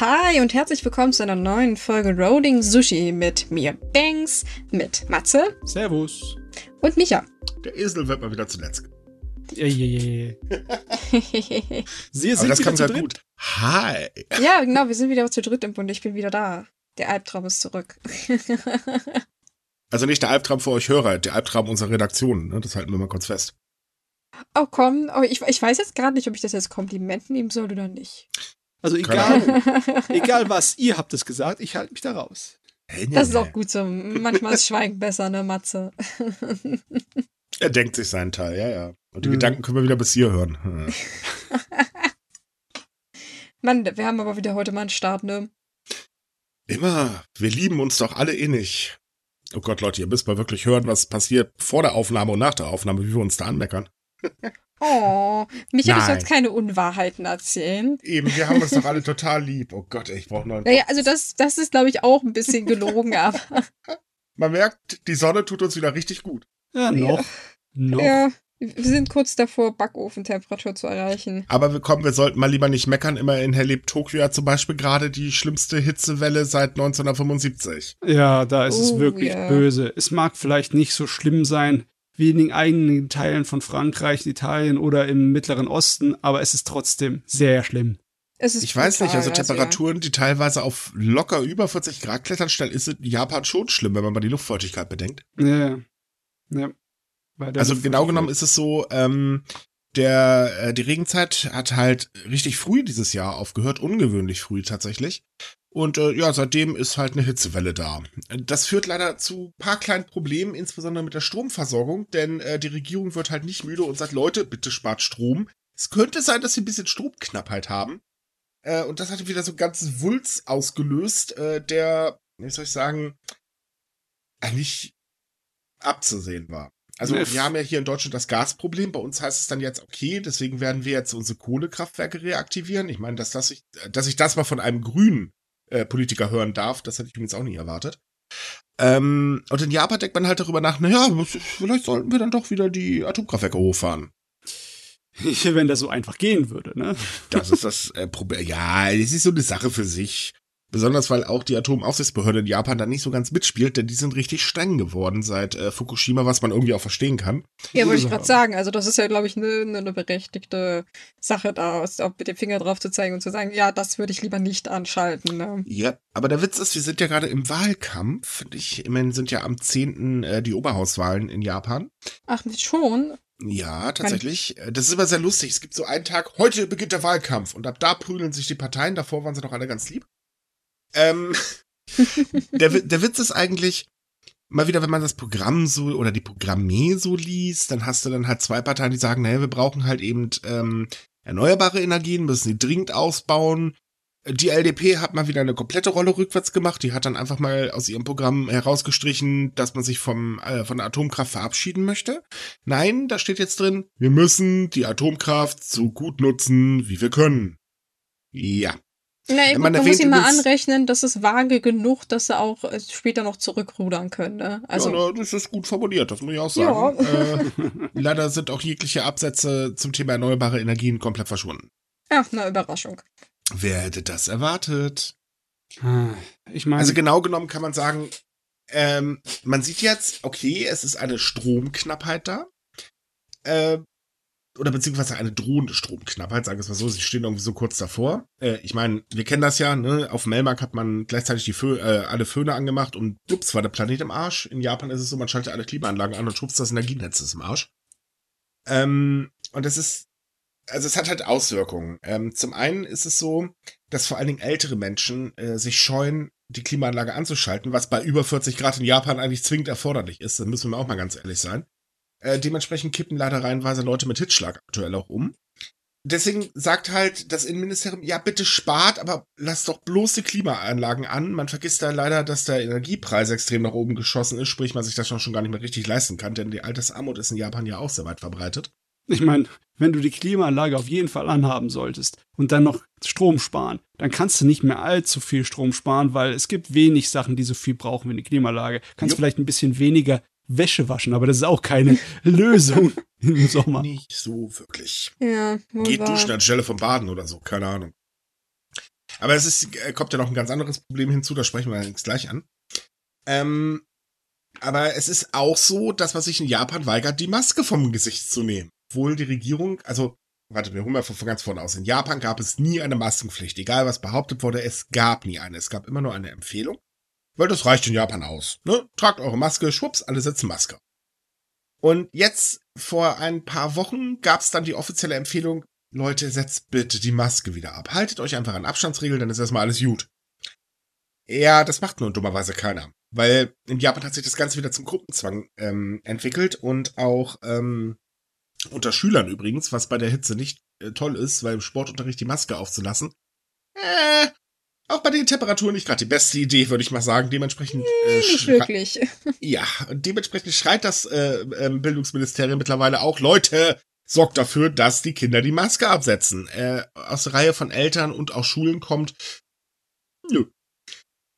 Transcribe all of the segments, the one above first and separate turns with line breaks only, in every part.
Hi und herzlich willkommen zu einer neuen Folge Rolling Sushi mit mir, Banks, mit Matze
Servus.
und Micha.
Der Esel wird mal wieder zuletzt.
Ja, ja, ja, ja. Sie
Aber
sind
das
wieder
kam
zu
sehr
dritt.
gut. Hi.
ja, genau, wir sind wieder zu dritt im Bund. Ich bin wieder da. Der Albtraum ist zurück.
Also nicht der Albtraum für euch Hörer, der Albtraum unserer Redaktion. Ne? Das halten wir mal kurz fest.
oh komm, oh, ich, ich weiß jetzt gerade nicht, ob ich das jetzt Kompliment nehmen soll oder nicht.
Also egal, egal was, ihr habt es gesagt, ich halte mich da raus.
Das ist auch gut so. Manchmal ist Schweigen besser, ne, Matze?
Er denkt sich seinen Teil, ja, ja. Und die
Mhm.
Gedanken können wir wieder bis hier hören. Hm.
Mann, wir haben aber wieder heute mal einen Start, ne?
Immer. Wir lieben uns doch alle innig. Oh Gott, Leute, ihr müsst mal wirklich hören, was passiert vor der Aufnahme und nach der Aufnahme, wie wir uns da anmeckern.
Oh, Micha, du
Nein.
sollst keine Unwahrheiten erzählen.
Eben, wir haben uns doch alle total lieb. Oh Gott, ey, ich brauche noch einen
Naja, also das, das ist, glaube ich, auch ein bisschen gelogen, aber
Man merkt, die Sonne tut uns wieder richtig gut.
Ja, noch. Noch.
ja, wir sind kurz davor, Backofentemperatur zu erreichen.
Aber wir kommen, wir sollten mal lieber nicht meckern. Immerhin erlebt Tokio ja zum Beispiel gerade die schlimmste Hitzewelle seit 1975.
Ja, da ist es
Oh,
wirklich
ja.
böse. Es mag vielleicht nicht so schlimm sein wie in den eigenen Teilen von Frankreich, Italien oder im Mittleren Osten, aber es ist trotzdem sehr schlimm.
Es ist
Ich weiß nicht,
brutal,
also Temperaturen, die teilweise auf locker über 40 Grad klettern, stellen, ist in Japan schon schlimm, wenn man mal die Luftfeuchtigkeit bedenkt.
Ja. ja. Bei der
Also genau genommen ist es so, ähm, der, äh, die Regenzeit hat halt richtig früh dieses Jahr aufgehört, ungewöhnlich früh tatsächlich. Und äh, ja, seitdem ist halt eine Hitzewelle da. Das führt leider zu paar kleinen Problemen, insbesondere mit der Stromversorgung, denn äh, die Regierung wird halt nicht müde und sagt, Leute, bitte spart Strom. Es könnte sein, dass sie ein bisschen Stromknappheit haben. Äh, und das hat wieder so ganz Wulz ausgelöst, äh, der, wie soll ich sagen, eigentlich abzusehen war. Also
Ne,
wir haben ja hier in Deutschland das Gasproblem. Bei uns heißt es dann jetzt, okay, deswegen werden wir jetzt unsere Kohlekraftwerke reaktivieren. Ich meine, dass, das ich, dass ich das mal von einem grünen äh, Politiker hören darf, das hätte ich übrigens auch nie erwartet. Ähm, und in Japan denkt man halt darüber nach, naja, vielleicht sollten wir dann doch wieder die Atomkraftwerke hochfahren.
Wenn das so einfach gehen würde, ne?
Das ist das äh, Problem. Ja, es ist so eine Sache für sich. Besonders weil auch die Atomaufsichtsbehörde in Japan da nicht so ganz mitspielt, denn die sind richtig streng geworden seit äh, Fukushima, was man irgendwie auch verstehen kann.
Ja, wollte ich gerade sagen. Also das ist ja, glaube ich, eine ne, ne berechtigte Sache, da auch mit dem Finger drauf zu zeigen und zu sagen, ja, das würde ich lieber nicht anschalten. Ne?
Ja, aber der Witz ist, wir sind ja gerade im Wahlkampf. Ich, immerhin sind ja am 10. Äh, die Oberhauswahlen in Japan.
Ach, schon?
Ja, tatsächlich. Äh, Das ist immer sehr lustig. Es gibt so einen Tag, heute beginnt der Wahlkampf und ab da prügeln sich die Parteien. Davor waren sie doch alle ganz lieb. Ähm, der, der Witz ist eigentlich, mal wieder, wenn man das Programm so oder die Programme so liest, dann hast du dann halt zwei Parteien, die sagen, naja, wir brauchen halt eben ähm, erneuerbare Energien, müssen die dringend ausbauen. Die LDP hat mal wieder eine komplette Rolle rückwärts gemacht. Die hat dann einfach mal aus ihrem Programm herausgestrichen, dass man sich vom, äh, von der Atomkraft verabschieden möchte. Nein, da steht jetzt drin, wir müssen die Atomkraft so gut nutzen, wie wir können. Ja.
Na,
Ja,
gut,
man
man, muss ihm mal anrechnen, das ist vage genug, dass sie auch äh, später noch zurückrudern können. Ne? Also,
ja, das ist gut formuliert, das muss ich auch sagen. Äh, leider sind auch jegliche Absätze zum Thema erneuerbare Energien komplett verschwunden.
ach, na, Überraschung.
Wer hätte das erwartet?
Ah, Ich meine,
Also genau genommen kann man sagen, ähm, man sieht jetzt, okay, es ist eine Stromknappheit da. Äh, oder beziehungsweise eine drohende Stromknappheit, sagen wir es mal so, sie stehen irgendwie so kurz davor. Äh, ich meine, wir kennen das ja, ne? Auf Melmark hat man gleichzeitig die Fö äh, alle Föhne angemacht und ups, war der Planet im Arsch. In Japan ist es so, man schaltet alle Klimaanlagen an und schubst das Energienetz ist im Arsch. Ähm, und das ist, also es hat halt Auswirkungen. Ähm, zum einen ist es so, dass vor allen Dingen ältere Menschen äh, sich scheuen, die Klimaanlage anzuschalten, was bei über 40 Grad in Japan eigentlich zwingend erforderlich ist. Da müssen wir auch mal ganz ehrlich sein. Äh, dementsprechend kippen leider reihenweise Leute mit Hitzschlag aktuell auch um. Deswegen sagt halt das Innenministerium, ja bitte spart, aber lasst doch bloß die Klimaanlagen an. Man vergisst da leider, dass der Energiepreis extrem nach oben geschossen ist, sprich man sich das schon schon gar nicht mehr richtig leisten kann, denn die Altersarmut ist in Japan ja auch sehr weit verbreitet.
Ich meine, wenn du die Klimaanlage auf jeden Fall anhaben solltest und dann noch Strom sparen, dann kannst du nicht mehr allzu viel Strom sparen, weil es gibt wenig Sachen, die so viel brauchen wie eine Klimaanlage. Kannst
Jupp.
vielleicht ein bisschen weniger Wäsche waschen, aber das ist auch keine Lösung im Sommer.
Nicht so wirklich.
Ja,
Geht
wahr.
duschen anstelle vom Baden oder so, keine Ahnung. Aber es ist, äh, kommt ja noch ein ganz anderes Problem hinzu, da sprechen wir jetzt gleich an. Ähm, aber es ist auch so, dass man sich in Japan weigert, die Maske vom Gesicht zu nehmen. Obwohl die Regierung, also, warte, wir holen mal von, von ganz vorne aus. In Japan gab es nie eine Maskenpflicht. Egal was behauptet wurde, es gab nie eine. Es gab immer nur eine Empfehlung. Weil das reicht in Japan aus. Ne? Tragt eure Maske, schwupps, alle setzen Maske. Und jetzt, vor ein paar Wochen, gab es dann die offizielle Empfehlung, Leute, setzt bitte die Maske wieder ab. Haltet euch einfach an Abstandsregeln, dann ist erstmal alles gut. Ja, das macht nur dummerweise keiner. Weil in Japan hat sich das Ganze wieder zum Gruppenzwang ähm, entwickelt und auch ähm, unter Schülern übrigens, was bei der Hitze nicht äh, toll ist, weil im Sportunterricht die Maske aufzulassen. Äh, auch bei den Temperaturen nicht gerade die beste Idee, würde ich mal sagen. Dementsprechend.
Äh, nicht wirklich.
Ja, dementsprechend schreit das äh, äh, Bildungsministerium mittlerweile auch, Leute, sorgt dafür, dass die Kinder die Maske absetzen. Äh, aus der Reihe von Eltern und auch Schulen kommt. Nö.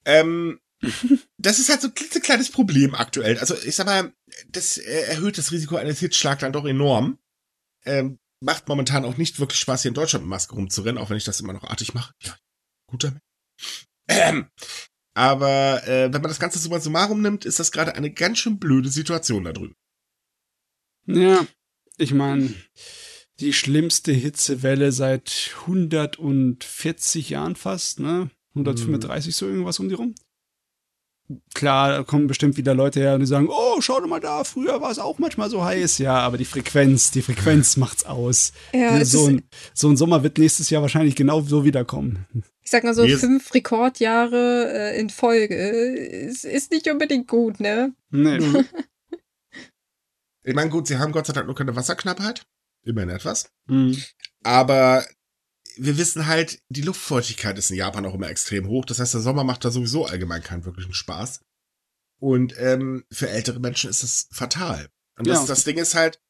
Ähm, das ist halt so ein klitzekleines Problem aktuell. Also ich sag mal, das äh, erhöht das Risiko eines Hitzschlags dann doch enorm. Ähm, macht momentan auch nicht wirklich Spaß, hier in Deutschland mit Maske rumzurennen, auch wenn ich das immer noch artig mache. Ja, gut damit. Ähm, aber äh, wenn man das Ganze summa summarum nimmt, ist das gerade eine ganz schön blöde Situation da drüben.
Ja, ich meine, die schlimmste Hitzewelle seit 140 Jahren fast, ne? 135 so irgendwas um die rum. Klar, da kommen bestimmt wieder Leute her und die sagen, oh, schau doch mal da, früher war es auch manchmal so heiß. Ja, aber die Frequenz, die Frequenz macht's aus.
Ja,
so, ein, so ein Sommer wird nächstes Jahr wahrscheinlich genau so wiederkommen.
Ich sag mal so,
Wir-
fünf Rekordjahre äh, in Folge ist, ist nicht unbedingt gut, ne?
Nee.
Ich meine, gut, sie haben Gott sei Dank nur keine Wasserknappheit. Immerhin etwas.
Mhm.
Aber wir wissen halt, die Luftfeuchtigkeit ist in Japan auch immer extrem hoch. Das heißt, der Sommer macht da sowieso allgemein keinen wirklichen Spaß. Und ähm, für ältere Menschen ist das fatal. Und das,
Ja.
das Ding ist halt,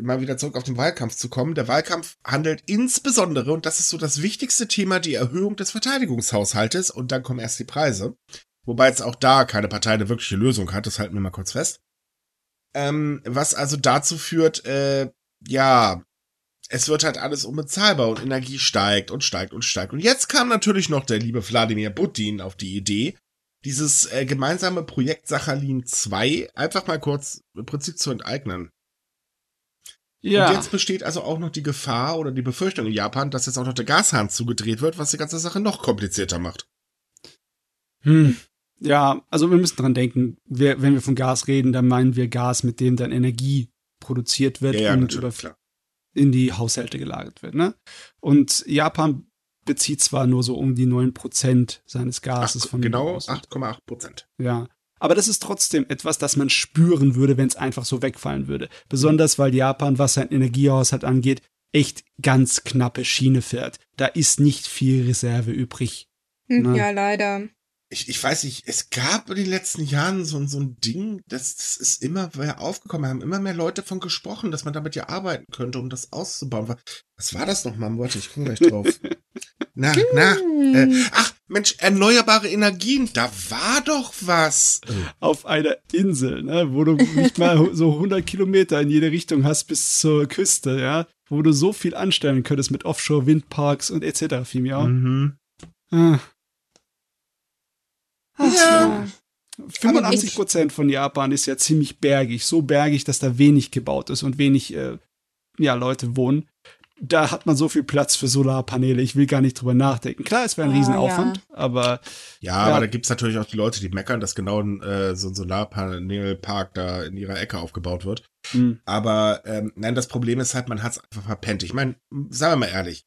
mal wieder zurück auf den Wahlkampf zu kommen. Der Wahlkampf handelt insbesondere, und das ist so das wichtigste Thema, die Erhöhung des Verteidigungshaushaltes. Und dann kommen erst die Preise. Wobei jetzt auch da keine Partei eine wirkliche Lösung hat. Das halten wir mal kurz fest. Ähm, was also dazu führt, äh, ja, es wird halt alles unbezahlbar und Energie steigt und steigt und steigt. Und jetzt kam natürlich noch der liebe Wladimir Putin auf die Idee, dieses äh, gemeinsame Projekt Sachalin 2 einfach mal kurz im Prinzip zu enteignen.
Ja.
Und jetzt besteht also auch noch die Gefahr oder die Befürchtung in Japan, dass jetzt auch noch der Gashahn zugedreht wird, was die ganze Sache noch komplizierter macht.
Hm. Ja, also wir müssen dran denken, wir, wenn wir von Gas reden, dann meinen wir Gas, mit dem dann Energie produziert wird und
natürlich,
über,
klar.
In die Haushalte gelagert wird. Ne? Und Japan bezieht zwar nur so um die 9% seines Gases
Ach,
von
genau
außen.
8,8 Prozent.
Ja. Aber das ist trotzdem etwas, das man spüren würde, wenn es einfach so wegfallen würde. Besonders weil Japan, was sein Energiehaushalt angeht, echt ganz knappe Schiene fährt. Da ist nicht viel Reserve übrig.
Hm,
Na.
Ja, leider.
Ich, ich weiß nicht, es gab in den letzten Jahren so, so ein Ding, das, das ist immer mehr aufgekommen. Da haben immer mehr Leute von gesprochen, dass man damit ja arbeiten könnte, um das auszubauen. Was- war das nochmal? Warte, ich komme gleich drauf. na, na. Äh, ach, Mensch, erneuerbare Energien, da war doch was.
Auf einer Insel, ne, wo du nicht mal so 100 Kilometer in jede Richtung hast bis zur Küste, ja, wo du so viel anstellen könntest mit Offshore-Windparks und etc. Viel mehr.
Mhm.
Ah. Ach,
Ja.
85 Prozent von Japan ist ja ziemlich bergig, so bergig, dass da wenig gebaut ist und wenig äh, ja, Leute wohnen. Da hat man so viel Platz für Solarpaneele. Ich will gar nicht drüber nachdenken. Klar, es wäre ein
Ah,
Riesenaufwand, aber
Ja,
Ja.
aber da gibt's natürlich auch die Leute, die meckern, dass genau äh, so ein Solarpanelpark da in ihrer Ecke aufgebaut wird.
mh,
Aber ähm, nein, das Problem ist halt, man hat's einfach verpennt. Ich meine, sagen wir mal ehrlich,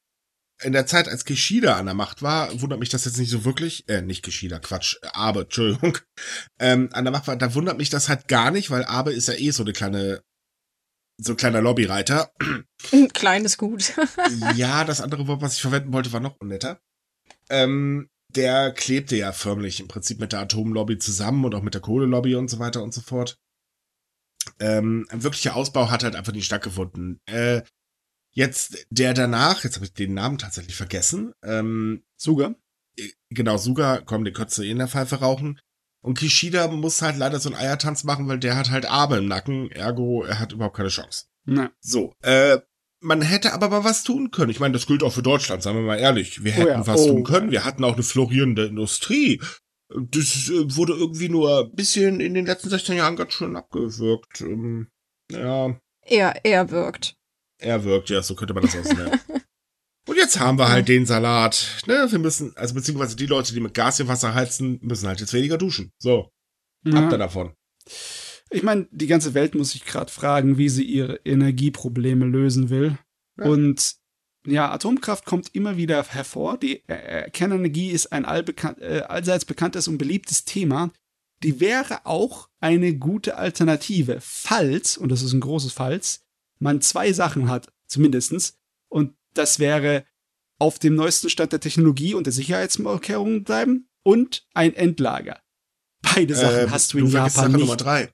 in der Zeit, als Kishida an der Macht war, wundert mich das jetzt nicht so wirklich, äh, nicht Kishida, Quatsch, Abe, Entschuldigung, ähm, an der Macht war, da wundert mich das halt gar nicht, weil Abe ist ja eh so eine kleine, so ein kleiner Lobbyreiter.
Ein kleines Gut.
ja, das andere Wort, was ich verwenden wollte, war noch unnetter. Ähm, der klebte ja förmlich im Prinzip mit der Atomlobby zusammen und auch mit der Kohlelobby und so weiter und so fort. Ähm, ein wirklicher Ausbau hat halt einfach nicht stattgefunden. Äh, jetzt der danach, jetzt habe ich den Namen tatsächlich vergessen, ähm,
sogar.
äh, genau, Suga, komm, den könntest du eh in der Pfeife rauchen. Und Kishida muss halt leider so einen Eiertanz machen, weil der hat halt Abe im Nacken, ergo, er hat überhaupt keine Chance.
Na,
So, äh, man hätte aber mal was tun können. Ich meine, das gilt auch für Deutschland, sagen wir mal ehrlich. Wir
Oh
hätten
ja,
was
oh.
tun können. Wir hatten auch eine florierende Industrie. Das äh, wurde irgendwie nur ein bisschen in den letzten 16 Jahren ganz schön abgewürgt. Ähm, Ja,
Er, er wirkt.
Er wirkt, ja, so könnte man das ausnehmen. Und jetzt haben wir halt den Salat. Ne, wir müssen, also beziehungsweise die Leute, die mit Gas ihr Wasser heizen, müssen halt jetzt weniger duschen. So, habt ihr davon.
Ich meine, die ganze Welt muss sich gerade fragen, wie sie ihre Energieprobleme lösen will.
Ja.
Und ja, Atomkraft kommt immer wieder hervor. Die äh, Kernenergie ist ein allbekannt, äh, allseits bekanntes und beliebtes Thema. Die wäre auch eine gute Alternative, falls, und das ist ein großes Falls, man zwei Sachen hat, zumindestens. Und das wäre auf dem neuesten Stand der Technologie und der Sicherheitsmarkierung bleiben und ein Endlager. Beide Sachen
Ähm,
hast du in
vergisst
Japan
Sache
nicht.
Nummer drei.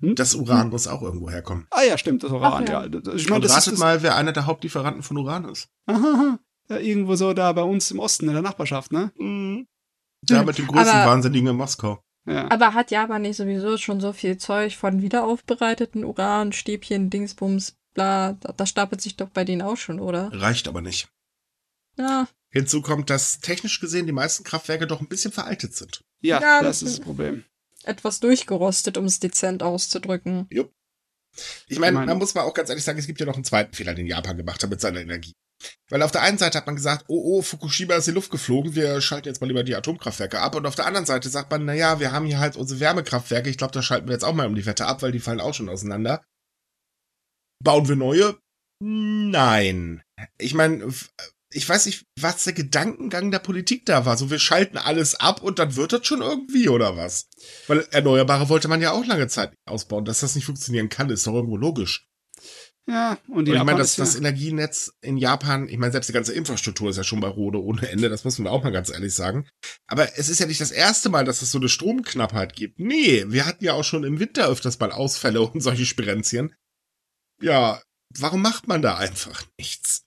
Hm?
Das Uran muss auch irgendwo herkommen.
Ah ja, stimmt, das Uran,
Ach ja.
ja. Das- Ich meine,
Und
das
ratet
ist
mal, wer einer der Hauptlieferanten von Uran ist.
Aha. Ja, irgendwo so da bei uns im Osten, in der Nachbarschaft, ne?
Mhm.
Hm,
mit dem größten
aber-
Wahnsinnigen in Moskau.
Ja.
Aber hat Japan nicht sowieso schon so viel Zeug von wiederaufbereiteten Uran, Stäbchen, Dingsbums, bla? Da, das stapelt sich doch bei denen auch schon, oder?
Reicht aber nicht.
Ja.
Hinzu kommt, dass technisch gesehen die meisten Kraftwerke doch ein bisschen veraltet sind.
ja,
Ja,
das
das-
ist das Problem.
Etwas durchgerostet, um es dezent auszudrücken.
Ich meine,
Meine-
man muss mal auch ganz ehrlich sagen, es gibt ja noch einen zweiten Fehler, den Japan gemacht hat mit seiner Energie. Weil auf der einen Seite hat man gesagt, oh, oh, Fukushima ist in die Luft geflogen, wir schalten jetzt mal lieber die Atomkraftwerke ab. Und auf der anderen Seite sagt man, na ja, wir haben hier halt unsere Wärmekraftwerke, ich glaube, da schalten wir jetzt auch mal um die Wette ab, weil die fallen auch schon auseinander. Bauen wir neue? Nein. Ich meine, ich weiß nicht, was der Gedankengang der Politik da war. So, wir schalten alles ab und dann wird das schon irgendwie, oder was? Weil Erneuerbare wollte man ja auch lange Zeit ausbauen. Dass das nicht funktionieren kann, ist doch irgendwo logisch.
Ja, und
Und ich meine, das,
ja,
das Energienetz in Japan, ich meine, selbst die ganze Infrastruktur ist ja schon bei Rode ohne Ende, das muss man auch mal ganz ehrlich sagen. Aber es ist ja nicht das erste Mal, dass es so eine Stromknappheit gibt. Nee, wir hatten ja auch schon im Winter öfters mal Ausfälle und solche Spirenzchen. Ja, warum macht man da einfach nichts?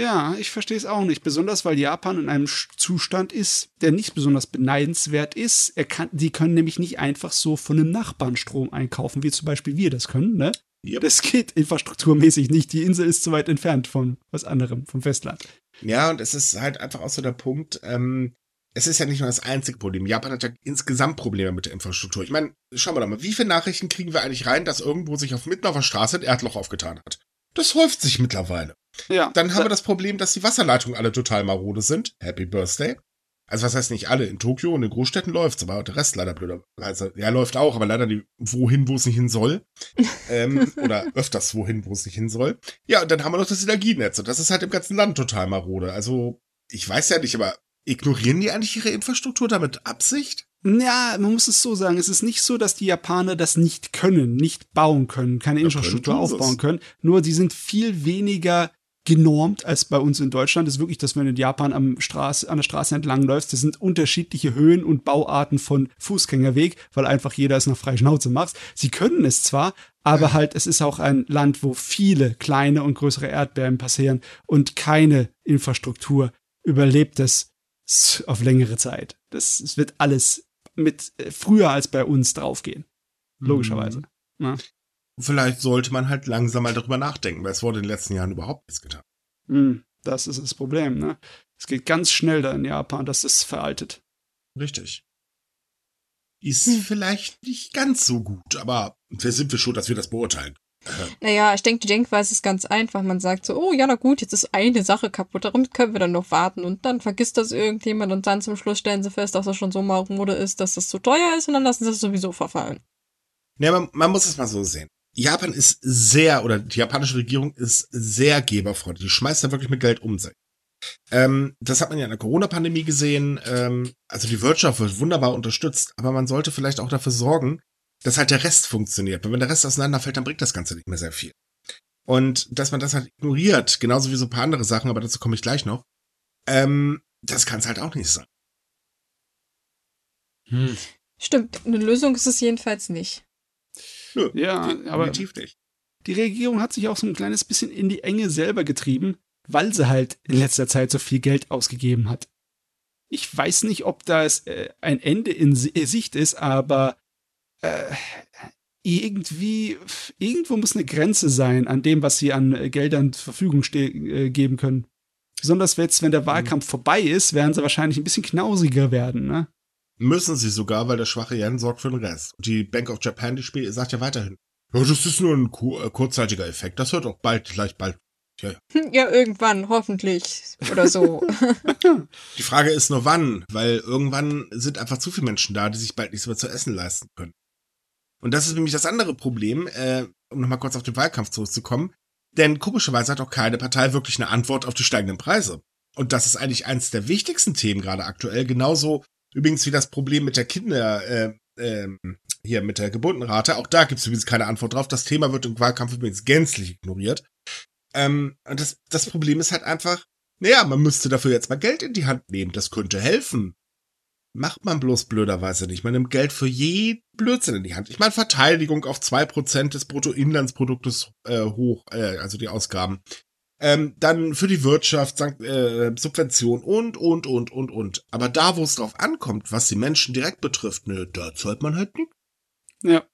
ja, ich verstehe es auch nicht. Besonders, weil Japan in einem Zustand ist, der nicht besonders beneidenswert ist. Er kann, die können nämlich nicht einfach so von einem Nachbarn Strom einkaufen, wie zum Beispiel wir das können, ne?
Yep.
Das geht infrastrukturmäßig nicht. Die Insel ist zu weit entfernt von was anderem, vom Festland.
Ja, und es ist halt einfach auch so der Punkt, ähm, es ist ja nicht nur das einzige Problem. Japan hat ja insgesamt Probleme mit der Infrastruktur. Ich meine, schauen wir doch mal, wie viele Nachrichten kriegen wir eigentlich rein, dass irgendwo sich auf mitten auf der Straße ein Erdloch aufgetan hat? Das häuft sich mittlerweile.
Ja.
Dann haben wir das Problem, dass die Wasserleitungen alle total marode sind. Happy Birthday. Also was heißt nicht alle? In Tokio und in Großstädten läuft's, aber der Rest leider blöder. Also, ja, läuft auch, aber leider die, wohin, wo es nicht hin soll. ähm, oder öfters wohin, wo es nicht hin soll. Ja, und dann haben wir noch das Energienetz. Und das ist halt im ganzen Land total marode. Also, ich weiß ja nicht, aber ignorieren die eigentlich ihre Infrastruktur damit Absicht?
Ja, man muss es so sagen. Es ist nicht so, dass die Japaner das nicht können, nicht bauen können, keine Infrastruktur aufbauen können. Nur die sind viel weniger genormt als bei uns in Deutschland. Das ist wirklich, dass wenn du in Japan am Straße, an der Straße entlang läufst, das sind unterschiedliche Höhen und Bauarten von Fußgängerweg, weil einfach jeder es nach freie Schnauze macht. Sie können es zwar, aber halt, es ist auch ein Land, wo viele kleine und größere Erdbeben passieren und keine Infrastruktur überlebt es auf längere Zeit. Das, es wird alles mit äh, früher als bei uns draufgehen. Logischerweise. Ja.
Vielleicht sollte man halt langsam mal darüber nachdenken, weil es wurde in den letzten Jahren überhaupt nichts getan.
Hm, Das ist das Problem, ne? Es geht ganz schnell da in Japan, das veraltet.
Richtig. Ist
Hm.
vielleicht nicht ganz so gut, aber wer sind wir schon, dass wir das beurteilen?
Naja, ich denke, die Denkweise ist ganz einfach. Man sagt so, oh ja, na gut, jetzt ist eine Sache kaputt, darum können wir dann noch warten. Und dann vergisst das irgendjemand und dann zum Schluss stellen sie fest, dass das schon so marode ist, dass das zu teuer ist und dann lassen sie es sowieso verfallen.
Ja, man, man muss es mal so sehen. Japan ist sehr, oder die japanische Regierung ist sehr geberfreundlich. Die schmeißt da wirklich mit Geld um sich. Ähm, das hat man ja in der Corona-Pandemie gesehen. Ähm, also die Wirtschaft wird wunderbar unterstützt, aber man sollte vielleicht auch dafür sorgen, dass halt der Rest funktioniert. Weil wenn der Rest auseinanderfällt, dann bringt das Ganze nicht mehr sehr viel. Und dass man das halt ignoriert, genauso wie so ein paar andere Sachen, aber dazu komme ich gleich noch, ähm, das kann es halt auch nicht sein.
Stimmt, eine Lösung ist es jedenfalls nicht.
Nö,
Ja, aber
definitiv nicht.
die Regierung hat sich auch so ein kleines bisschen in die Enge selber getrieben, weil sie halt in letzter Zeit so viel Geld ausgegeben hat. Ich weiß nicht, ob da es, äh, ein Ende in äh, Sicht ist, aber äh, irgendwie, irgendwo muss eine Grenze sein an dem, was sie an äh, Geldern zur Verfügung äh, geben können. Besonders jetzt, wenn der Wahlkampf mhm. vorbei ist, werden sie wahrscheinlich ein bisschen knausiger werden, ne?
Müssen sie sogar, weil der schwache Yen sorgt für den Rest. Und die Bank of Japan, die Spiel, sagt ja weiterhin, ja, das ist nur ein äh, kurzzeitiger Effekt. Das hört auch bald, gleich bald.
Ja, ja. ja irgendwann, hoffentlich. Oder so.
die Frage ist nur wann, weil irgendwann sind einfach zu viele Menschen da, die sich bald nichts mehr zu essen leisten können. Und das ist nämlich das andere Problem, äh, um nochmal kurz auf den Wahlkampf zurückzukommen. Denn komischerweise hat auch keine Partei wirklich eine Antwort auf die steigenden Preise. Und das ist eigentlich eines der wichtigsten Themen gerade aktuell. Genauso übrigens wie das Problem mit der Kinder, äh, äh, hier mit der Geburtenrate. Auch da gibt es übrigens keine Antwort drauf. Das Thema wird im Wahlkampf übrigens gänzlich ignoriert. Ähm, und das, das Problem ist halt einfach, naja, man müsste dafür jetzt mal Geld in die Hand nehmen. Das könnte helfen. Macht man bloß blöderweise nicht. Man nimmt Geld für jeden Blödsinn in die Hand. Ich meine, Verteidigung auf zwei Prozent des Bruttoinlandsproduktes äh, hoch, äh, also die Ausgaben. Ähm, dann für die Wirtschaft, äh, Subvention und, und, und, und, und. Aber da, wo es drauf ankommt, was die Menschen direkt betrifft, ne, da zahlt man halt nicht.
Ja.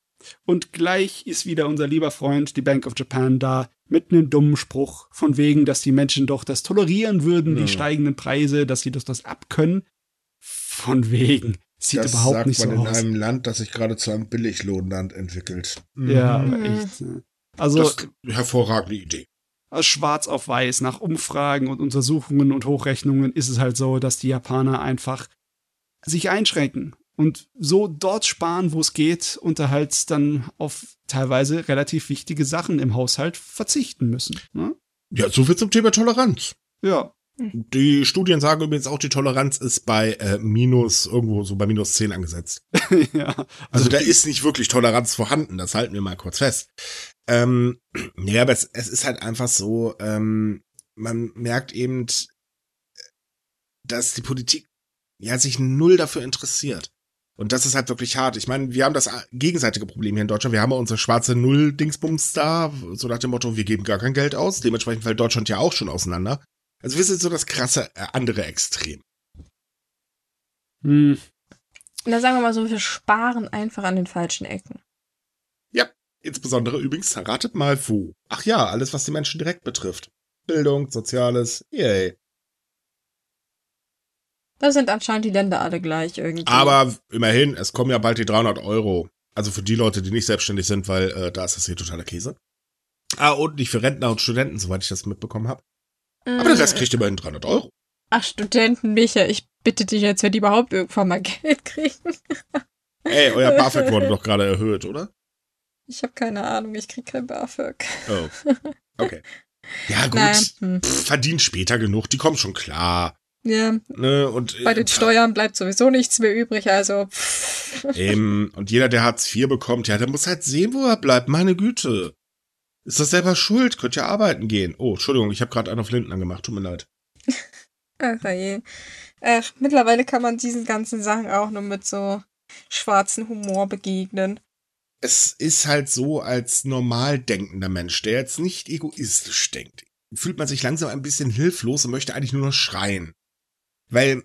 Und gleich ist wieder unser lieber Freund, die Bank of Japan, da mit einem dummen Spruch von wegen, dass die Menschen doch das tolerieren würden, ja. die steigenden Preise, dass sie das, das abkönnen. Von wegen. Sieht das überhaupt nicht so aus.
Sagt man in einem Land, das sich gerade zu einem Billiglohnland entwickelt.
Ja, mhm. echt. Ne? Also. Das
hervorragende Idee.
Schwarz auf weiß, nach Umfragen und Untersuchungen und Hochrechnungen ist es halt so, dass die Japaner einfach sich einschränken und so dort sparen, wo es geht, und da halt dann auf teilweise relativ wichtige Sachen im Haushalt verzichten müssen. Ne?
Ja, so viel zum Thema Toleranz.
Ja.
Die Studien sagen übrigens auch, die Toleranz ist bei äh, minus, irgendwo so bei minus 10 angesetzt. ja. Also, also da ist nicht wirklich Toleranz vorhanden, das halten wir mal kurz fest. Ähm, ja, aber es, es ist halt einfach so, ähm, man merkt eben, dass die Politik ja sich null dafür interessiert. Und das ist halt wirklich hart. Ich meine, wir haben das gegenseitige Problem hier in Deutschland. Wir haben ja unsere schwarze Null-Dingsbums da, so nach dem Motto, wir geben gar kein Geld aus. Dementsprechend fällt Deutschland ja auch schon auseinander. Also wir sind so das krasse äh, andere Extrem.
Hm. Na, sagen wir mal so, wir sparen einfach an den falschen Ecken.
Insbesondere übrigens, ratet mal wo. Ach ja, alles, was die Menschen direkt betrifft. Bildung, Soziales, yay.
Da sind anscheinend die Länder alle gleich irgendwie.
Aber immerhin, es kommen ja bald die 300 Euro. Also für die Leute, die nicht selbstständig sind, weil äh, da ist das hier totaler Käse. Ah, und nicht für Rentner und Studenten, soweit ich das mitbekommen habe. Aber der Rest kriegt immerhin 300 Euro.
Ach, Studenten, Micha, ich bitte dich jetzt, wenn die überhaupt irgendwann mal Geld kriegen.
Ey, euer BAföG wurde doch gerade erhöht, oder?
Ich habe keine Ahnung, ich krieg kein BAföG.
Oh, okay. Ja, gut. Hm. Pff, verdient später genug, die kommen schon klar.
Ja.
Ne, und,
Bei den äh, Steuern bleibt sowieso nichts mehr übrig, also.
Eben, und jeder, der Hartz IV bekommt, ja, der muss halt sehen, wo er bleibt, meine Güte. Ist das selber schuld? Könnt ihr arbeiten gehen? Oh, Entschuldigung, ich habe gerade einen auf Linden angemacht. Tut mir leid.
Ach je. Äh, mittlerweile kann man diesen ganzen Sachen auch nur mit so schwarzen Humor begegnen.
Es ist halt so, als normal denkender Mensch, der jetzt nicht egoistisch denkt, fühlt man sich langsam ein bisschen hilflos und möchte eigentlich nur noch schreien. Weil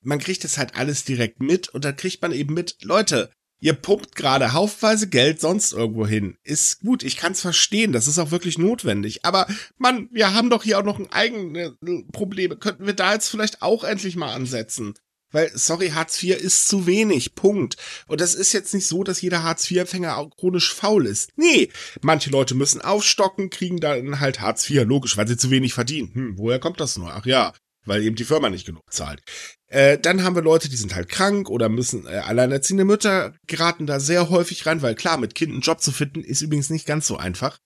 man kriegt es halt alles direkt mit und dann kriegt man eben mit, Leute, ihr pumpt gerade haufenweise Geld sonst irgendwo hin. Ist gut, ich kann's verstehen, das ist auch wirklich notwendig. Aber Mann, wir haben doch hier auch noch ein eigene Probleme. Könnten wir da jetzt vielleicht auch endlich mal ansetzen? Weil, sorry, Hartz IV ist zu wenig. Punkt. Und das ist jetzt nicht so, dass jeder Hartz-IV-Empfänger auch chronisch faul ist. Nee, manche Leute müssen aufstocken, kriegen dann halt Hartz IV, logisch, weil sie zu wenig verdienen. Hm, woher kommt das nur? Ach ja, weil eben die Firma nicht genug zahlt. Äh, dann haben wir Leute, die sind halt krank oder müssen äh, alleinerziehende Mütter geraten da sehr häufig rein, weil klar, mit Kind einen Job zu finden ist übrigens nicht ganz so einfach.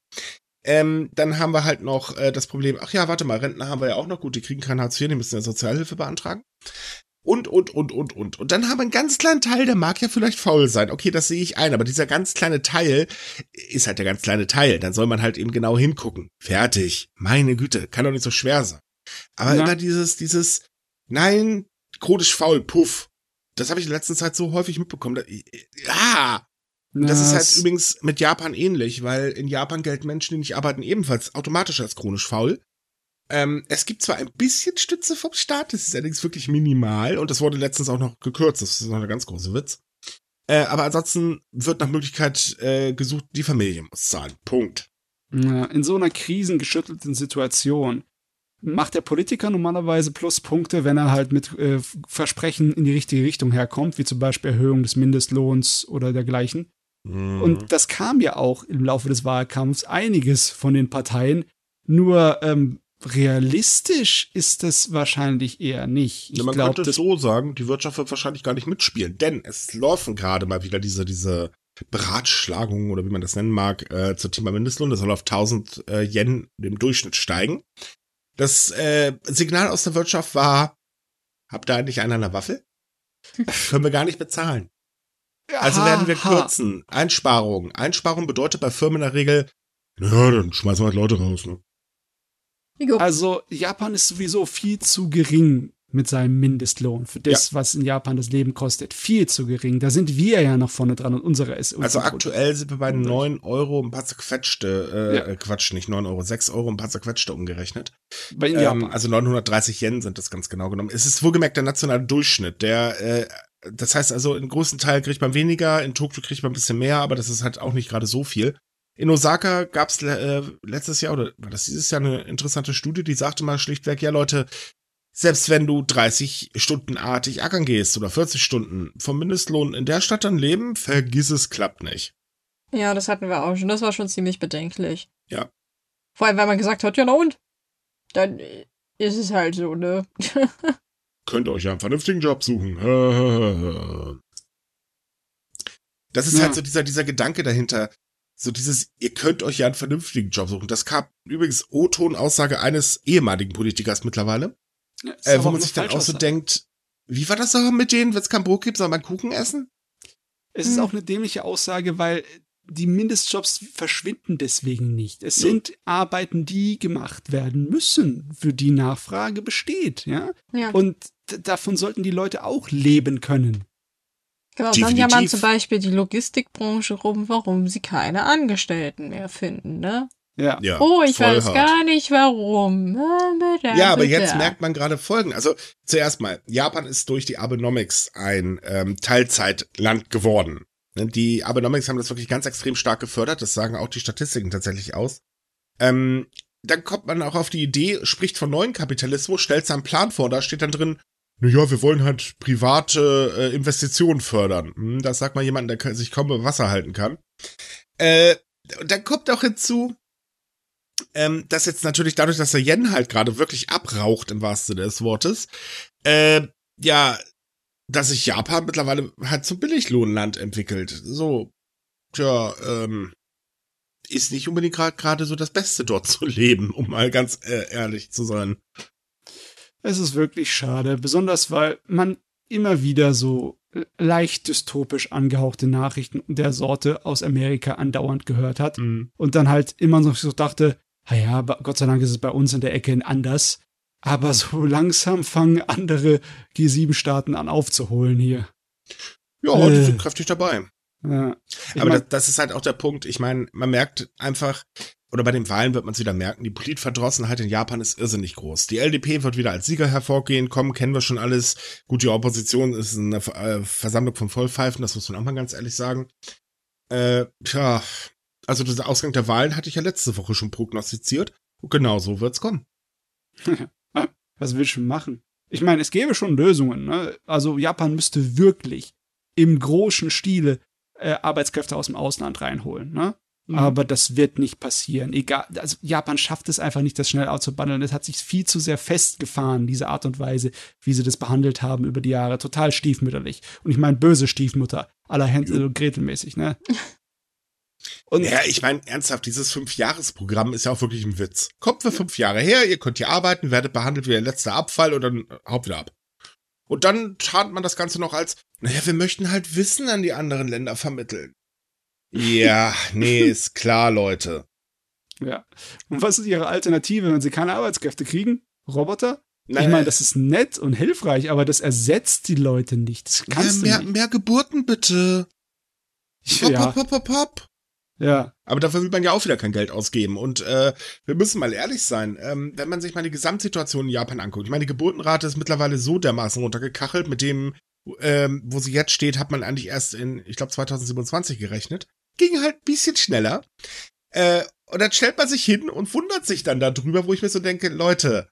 Ähm, dann haben wir halt noch äh, das Problem, ach ja, warte mal, Rentner haben wir ja auch noch, gut, die kriegen kein Hartz IV, die müssen ja Sozialhilfe beantragen. Und, und, und, und, und. Und dann haben wir einen ganz kleinen Teil, der mag ja vielleicht faul sein. Okay, das sehe ich ein, aber dieser ganz kleine Teil ist halt der ganz kleine Teil. Dann soll man halt eben genau hingucken. Fertig. Meine Güte, kann doch nicht so schwer sein. Aber ja. immer dieses, dieses, nein, chronisch faul, puff. Das habe ich in letzter Zeit so häufig mitbekommen. Ja. Das ist halt übrigens mit Japan ähnlich, weil in Japan gelten Menschen, die nicht arbeiten, ebenfalls automatisch als chronisch faul. Ähm, es gibt zwar ein bisschen Stütze vom Staat, das ist allerdings wirklich minimal und das wurde letztens auch noch gekürzt, das ist noch ein ganz großer Witz. Äh, aber ansonsten wird nach Möglichkeit äh, gesucht, die Familie muss zahlen. Punkt.
In so einer krisengeschüttelten Situation macht der Politiker normalerweise Pluspunkte, wenn er halt mit äh, Versprechen in die richtige Richtung herkommt, wie zum Beispiel Erhöhung des Mindestlohns oder dergleichen.
Mhm.
Und das kam ja auch im Laufe des Wahlkampfs einiges von den Parteien. Nur ähm, realistisch ist das wahrscheinlich eher nicht. Ich
Ja, man
glaube,
könnte so sagen, die Wirtschaft wird wahrscheinlich gar nicht mitspielen, denn es laufen gerade mal wieder diese, diese Beratschlagungen oder wie man das nennen mag, äh, zum Thema Mindestlohn. Das soll auf 1000 äh, Yen im Durchschnitt steigen. Das äh, Signal aus der Wirtschaft war, habt ihr eigentlich einen an der Waffel? Können wir gar nicht bezahlen. Also werden wir kürzen. Einsparungen. Einsparung bedeutet bei Firmen in der Regel, ja, dann schmeißen wir halt Leute raus. Ne?
Jo.
Also Japan ist sowieso viel zu gering mit seinem Mindestlohn für das, was in Japan das Leben kostet. Viel zu gering. Da sind wir ja noch vorne dran und unsere ist
Also aktuell sind wir bei. 9 Euro ein paar zerquetschte, äh,
Ja.
äh, Quatsch, nicht 9 Euro, 6 Euro ein paar zerquetschte umgerechnet.
bei
Ähm,
Japan.
also 930 Yen sind das ganz genau genommen. Es ist wohlgemerkt der nationale Durchschnitt. Der, äh, das heißt also, in großen Teil kriegt man weniger, in Tokio kriegt man ein bisschen mehr, aber das ist halt auch nicht gerade so viel. In Osaka gab es äh, letztes Jahr oder war das dieses Jahr eine interessante Studie, die sagte mal schlichtweg, ja Leute, selbst wenn du 30 Stunden artig ackern gehst oder 40 Stunden vom Mindestlohn in der Stadt dann leben, vergiss es, klappt nicht.
Ja, das hatten wir auch schon. Das war schon ziemlich bedenklich.
Ja.
Vor allem, weil man gesagt hat, ja, na und? Dann ist es halt so, ne?
könnt euch ja einen vernünftigen Job suchen. Das ist
Ja.
halt so dieser, dieser Gedanke dahinter. So dieses, ihr könnt euch ja einen vernünftigen Job suchen. Das kam übrigens O-Ton-Aussage eines ehemaligen Politikers mittlerweile,
Ja, ist
äh, wo man sich dann auch so denkt, wie war das noch mit denen, wenn es kein Brot gibt, soll man Kuchen essen?
Es ist
Hm.
auch eine dämliche Aussage, weil die Mindestjobs verschwinden deswegen nicht. Es
Ja.
sind Arbeiten, die gemacht werden müssen, für die Nachfrage besteht, ja.
Ja.
Und davon sollten die Leute auch leben können.
Genau, und dann ja man
Definitiv.
zum Beispiel die Logistikbranche rum, warum sie keine Angestellten mehr finden, ne?
Ja.
Ja,
oh, ich weiß
hart.
gar nicht warum.
Ja, aber jetzt merkt man gerade Folgen. Also zuerst mal, Japan ist durch die Abenomics ein ähm, Teilzeitland geworden. Ne, Die Abenomics haben das wirklich ganz extrem stark gefördert. Das sagen auch die Statistiken tatsächlich aus. Ähm, dann kommt man auch auf die Idee, spricht von neuen Kapitalismus, stellt seinen Plan vor. Da steht dann drin, naja, wir wollen halt private äh, Investitionen fördern. Hm, das sagt mal jemand, der sich kaum über Wasser halten kann. Äh, und dann kommt auch hinzu, ähm, dass jetzt natürlich dadurch, dass der Yen halt gerade wirklich abraucht im wahrsten Sinne des Wortes, äh, ja, dass sich Japan mittlerweile halt zum Billiglohnland entwickelt. So, tja, ähm, ist nicht unbedingt gerade so das Beste dort zu leben, um mal ganz äh, ehrlich zu sein.
Es ist wirklich schade, besonders weil man immer wieder so leicht dystopisch angehauchte Nachrichten der Sorte aus Amerika andauernd gehört hat
Mhm.
und dann halt immer noch so dachte, naja, Gott sei Dank ist es bei uns in der Ecke anders. Aber so langsam fangen andere G7-Staaten an aufzuholen hier.
Ja, die
Äh.
sind kräftig dabei.
Ja. Ich
Aber
mein,
das, das ist halt auch der Punkt. Ich meine, man merkt einfach, oder bei den Wahlen wird man es wieder merken, die Politverdrossenheit in Japan ist irrsinnig groß. Die LDP wird wieder als Sieger hervorgehen, kommen, kennen wir schon alles. Gut, die Opposition ist eine äh, Versammlung von Vollpfeifen, das muss man auch mal ganz ehrlich sagen. Äh, tja, also der Ausgang der Wahlen hatte ich ja letzte Woche schon prognostiziert. Und genau so wird's kommen.
was willst du machen? Ich meine, es gäbe schon Lösungen. Ne? Also Japan müsste wirklich im großen Stile äh, Arbeitskräfte aus dem Ausland reinholen. Ne?
Mhm.
Aber das wird nicht passieren. Egal, also Japan schafft es einfach nicht, das schnell auszubandeln. Es hat sich viel zu sehr festgefahren, diese Art und Weise, wie sie das behandelt haben über die Jahre. Total stiefmütterlich. Und ich meine böse Stiefmutter, aller Hänsel und Gretel mäßig, ne? Und
Ja, ich meine, ernsthaft, dieses Fünf-Jahres-Programm ist ja auch wirklich ein Witz. Kommt für fünf Jahre her, ihr könnt hier arbeiten, werdet behandelt wie der letzte Abfall und dann äh, haut wieder ab. Und dann tarnt man das Ganze noch als, naja, wir möchten halt Wissen an die anderen Länder vermitteln. Ja, nee, ist klar, Leute.
Ja. Und was ist ihre Alternative, wenn sie keine Arbeitskräfte kriegen? Roboter?
Na,
ich meine, das ist nett und hilfreich, aber das ersetzt die Leute nicht. Das
ja,
kannst
mehr,
du nicht.
mehr Geburten bitte. Hopp,
Ja,
hopp, hopp, hopp, hopp.
ja.
Aber dafür will man ja auch wieder kein Geld ausgeben. Und äh, wir müssen mal ehrlich sein, ähm, wenn man sich mal die Gesamtsituation in Japan anguckt. Ich meine, die Geburtenrate ist mittlerweile so dermaßen runtergekachelt mit dem, ähm, wo sie jetzt steht, hat man eigentlich erst in, ich glaube, 2027 gerechnet. Ging halt ein bisschen schneller. Äh, und dann stellt man sich hin und wundert sich dann darüber, wo ich mir so denke, Leute,